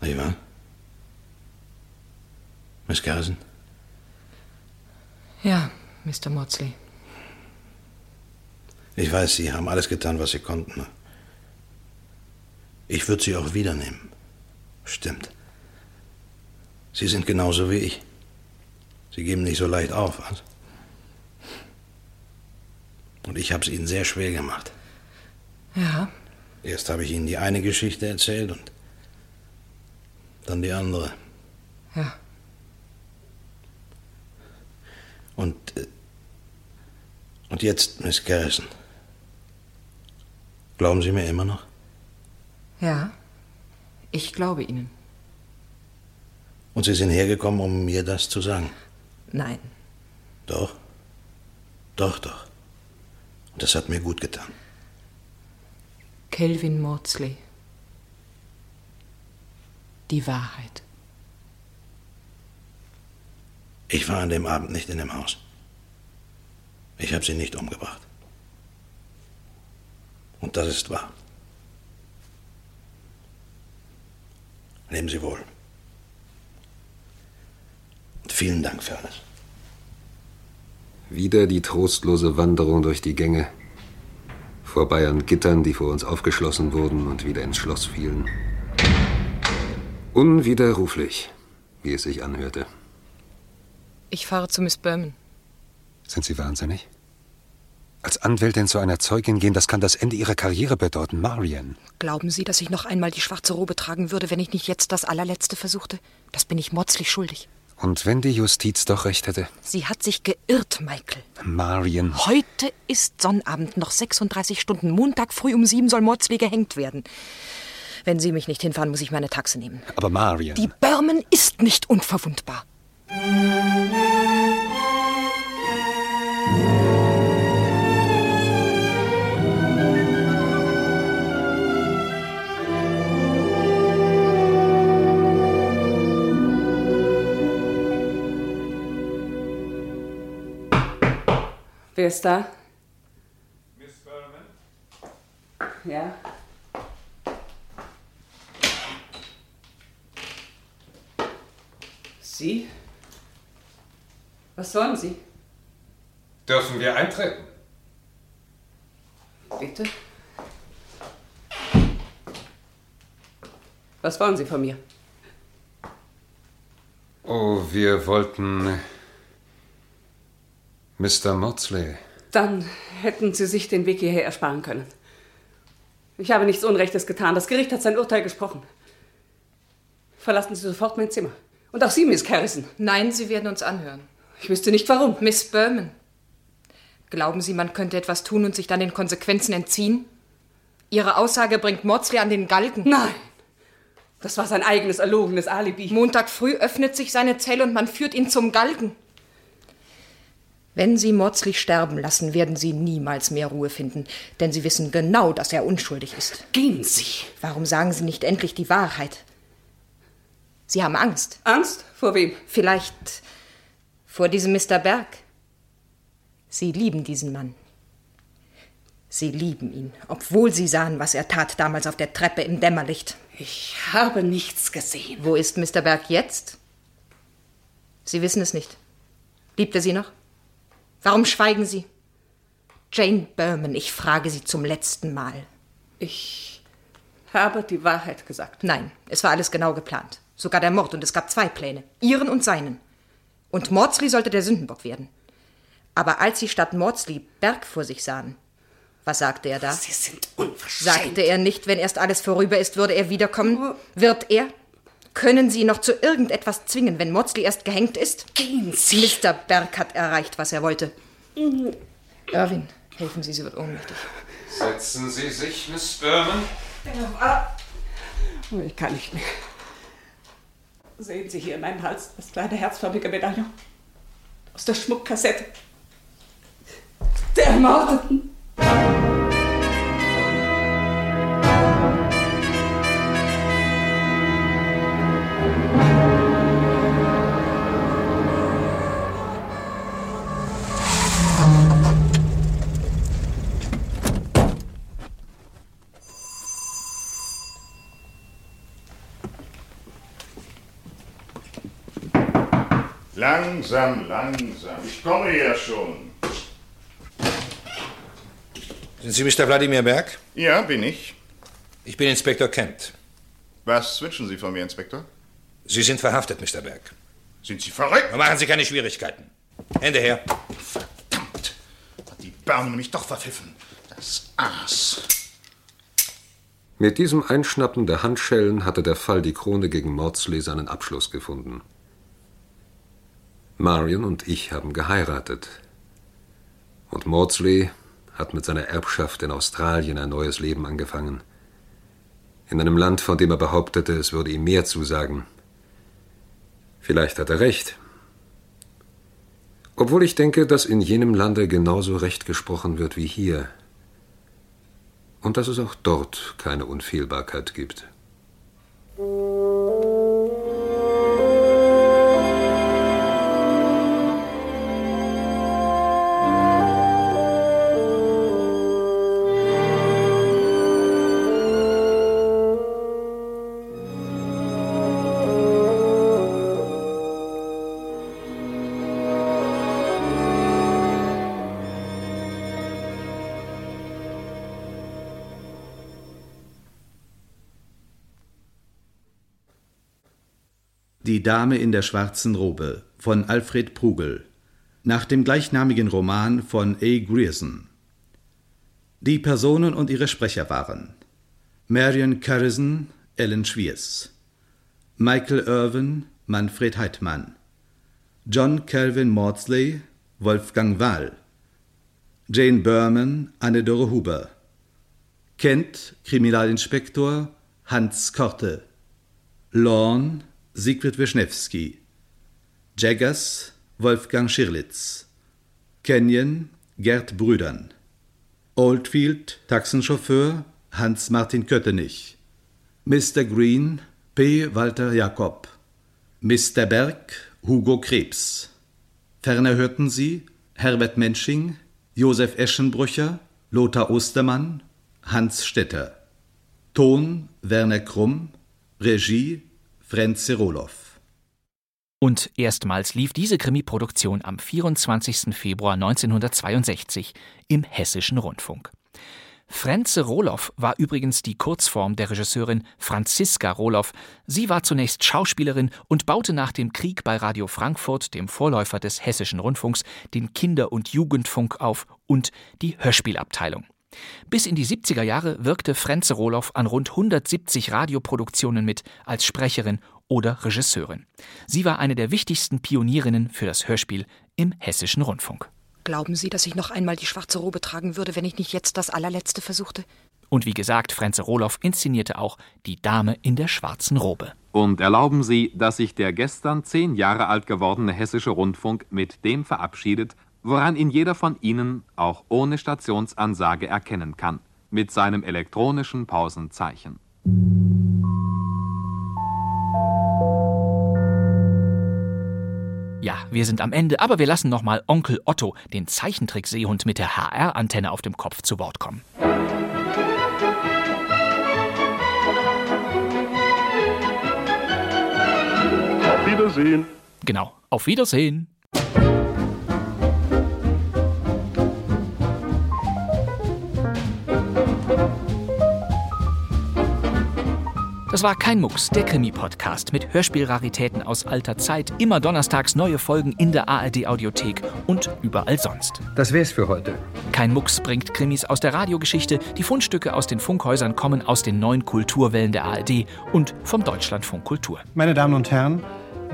Nicht wahr? Miss Garrison? Ja, Mr. Maudsley. Ich weiß, Sie haben alles getan, was Sie konnten. Ich würde Sie auch wiedernehmen. Stimmt. Sie sind genauso wie ich. Sie geben nicht so leicht auf, was? Und ich habe es Ihnen sehr schwer gemacht. Ja. Erst habe ich Ihnen die eine Geschichte erzählt und dann die andere. Ja. Und, äh, und jetzt, Miss Garrison. Glauben Sie mir immer noch? Ja. Ich glaube Ihnen. Und Sie sind hergekommen, um mir das zu sagen? Nein. Doch. Doch, doch. Und das hat mir gut getan. Kelvin Maudsley. Die Wahrheit. Ich war an dem Abend nicht in dem Haus. Ich habe sie nicht umgebracht. Und das ist wahr. Leben Sie wohl. Und vielen Dank für alles. Wieder die trostlose Wanderung durch die Gänge, vorbei an Gittern, die vor uns aufgeschlossen wurden und wieder ins Schloss fielen. Unwiderruflich, wie es sich anhörte. Ich fahre zu Miss Berman. Sind Sie wahnsinnig? Als Anwältin zu einer Zeugin gehen, das kann das Ende Ihrer Karriere bedeuten, Marian. Glauben Sie, dass ich noch einmal die schwarze Robe tragen würde, wenn ich nicht jetzt das allerletzte versuchte? Das bin ich Maudsley schuldig. Und wenn die Justiz doch recht hätte? Sie hat sich geirrt, Michael. Marion. Heute ist Sonnabend, noch 36 Stunden. Montag früh um sieben soll Maudsley gehängt werden. Wenn Sie mich nicht hinfahren, muss ich meine Taxe nehmen. Aber Marion. Die Berman ist nicht unverwundbar. Wer ist da? Miss Berman? Ja. Sie? Was wollen Sie? Dürfen wir eintreten? Bitte? Was wollen Sie von mir? Oh, wir wollten. Mr. Maudsley. Dann hätten Sie sich den Weg hierher ersparen können. Ich habe nichts Unrechtes getan. Das Gericht hat sein Urteil gesprochen. Verlassen Sie sofort mein Zimmer. Und auch Sie, Miss Harrison. Nein, Sie werden uns anhören. Ich wüsste nicht warum. Miss Berman, glauben Sie, man könnte etwas tun und sich dann den Konsequenzen entziehen? Ihre Aussage bringt Maudsley an den Galgen. Nein. Das war sein eigenes erlogenes Alibi. Montag früh öffnet sich seine Zelle und man führt ihn zum Galgen. Wenn Sie Maudsley sterben lassen, werden Sie niemals mehr Ruhe finden, denn Sie wissen genau, dass er unschuldig ist. Gehen Sie. Warum sagen Sie nicht endlich die Wahrheit? Sie haben Angst. Angst? Vor wem? Vielleicht vor diesem Mr. Berg. Sie lieben diesen Mann. Sie lieben ihn, obwohl Sie sahen, was er tat damals auf der Treppe im Dämmerlicht. Ich habe nichts gesehen. Wo ist Mr. Berg jetzt? Sie wissen es nicht. Liebt er Sie noch? Warum schweigen Sie? Jane Berman, ich frage Sie zum letzten Mal. Ich habe die Wahrheit gesagt. Nein, es war alles genau geplant. Sogar der Mord, und es gab zwei Pläne, Ihren und seinen. Und Maudsley sollte der Sündenbock werden. Aber als Sie statt Maudsley Berg vor sich sahen, was sagte er da? Sie sind unverschämt. Sagte er nicht, wenn erst alles vorüber ist, würde er wiederkommen? Wird er? Können Sie ihn noch zu irgendetwas zwingen, wenn Maudsley erst gehängt ist? Gehen Sie. Mr. Berg hat erreicht, was er wollte. Irwin, helfen Sie, sie wird ohnmächtig. Setzen Sie sich, Miss Berman. Oh, ich kann nicht mehr. Sehen Sie hier in meinem Hals das kleine herzförmige Medaillon aus der Schmuckkassette der Ermordeten. Langsam, langsam. Ich komme ja schon. Sind Sie Mr. Wladimir Berg? Ja, bin ich. Ich bin Inspektor Kent. Was wünschen Sie von mir, Inspektor? Sie sind verhaftet, Mr. Berg. Sind Sie verrückt? Machen Sie keine Schwierigkeiten. Hände her. Hat die Birne mich doch verpfiffen. Das Aas. Mit diesem Einschnappen der Handschellen hatte der Fall die Krone gegen Maudsley seinen Abschluss gefunden. Marion und ich haben geheiratet. Und Maudsley hat mit seiner Erbschaft in Australien ein neues Leben angefangen. In einem Land, von dem er behauptete, es würde ihm mehr zusagen. Vielleicht hat er recht. Obwohl ich denke, dass in jenem Lande genauso recht gesprochen wird wie hier. Und dass es auch dort keine Unfehlbarkeit gibt. Die Dame in der schwarzen Robe von Alfred Prugel nach dem gleichnamigen Roman von A. Grierson. Die Personen und ihre Sprecher waren Marion Carrison, Ellen Schwiers, Michael Irwin, Manfred Heidmann, John Calvin Maudsley, Wolfgang Wahl. Jane Berman, Anne-Dore Huber. Kent, Kriminalinspektor Hans Korte. Lorne, Siegfried Wischnewski. Jaggers, Wolfgang Schirlitz. Canyon, Gerd Brüdern. Oldfield, Taxenchauffeur Hans-Martin Köttenich. Mr. Green, P. Walter Jakob. Mr. Berg, Hugo Krebs. Ferner hörten Sie Herbert Mensching, Josef Eschenbrücher, Lothar Ostermann, Hans Stetter. Ton Werner Krumm, Regie Franz Serolow. Und erstmals lief diese Krimi-Produktion am 24. Februar 1962 im Hessischen Rundfunk. Frenze Roloff war übrigens die Kurzform der Regisseurin Franziska Roloff. Sie war zunächst Schauspielerin und baute nach dem Krieg bei Radio Frankfurt, dem Vorläufer des Hessischen Rundfunks, den Kinder- und Jugendfunk auf und die Hörspielabteilung. Bis in die 70er Jahre wirkte Frenze Roloff an rund 170 Radioproduktionen mit als Sprecherin oder Regisseurin. Sie war eine der wichtigsten Pionierinnen für das Hörspiel im Hessischen Rundfunk. Glauben Sie, dass ich noch einmal die schwarze Robe tragen würde, wenn ich nicht jetzt das allerletzte versuchte? Und wie gesagt, Frenze Roloff inszenierte auch Die Dame in der schwarzen Robe. Und erlauben Sie, dass sich der gestern zehn Jahre alt gewordene Hessische Rundfunk mit dem verabschiedet, woran ihn jeder von Ihnen auch ohne Stationsansage erkennen kann, mit seinem elektronischen Pausenzeichen. Ja, wir sind am Ende, aber wir lassen nochmal Onkel Otto, den Zeichentrick-Seehund mit der HR-Antenne auf dem Kopf, zu Wort kommen. Auf Wiedersehen. Genau, auf Wiedersehen. Das war kein Mucks, der Krimi-Podcast mit Hörspielraritäten aus alter Zeit. Immer donnerstags neue Folgen in der ARD-Audiothek und überall sonst. Das wär's für heute. Kein Mucks bringt Krimis aus der Radiogeschichte. Die Fundstücke aus den Funkhäusern kommen aus den neuen Kulturwellen der ARD und vom Deutschlandfunk Kultur. Meine Damen und Herren,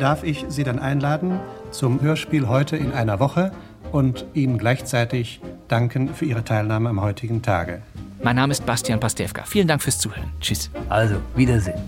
darf ich Sie dann einladen zum Hörspiel heute in einer Woche und Ihnen gleichzeitig danken für Ihre Teilnahme am heutigen Tage. Mein Name ist Bastian Pastewka. Vielen Dank fürs Zuhören. Tschüss. Also, Wiedersehen.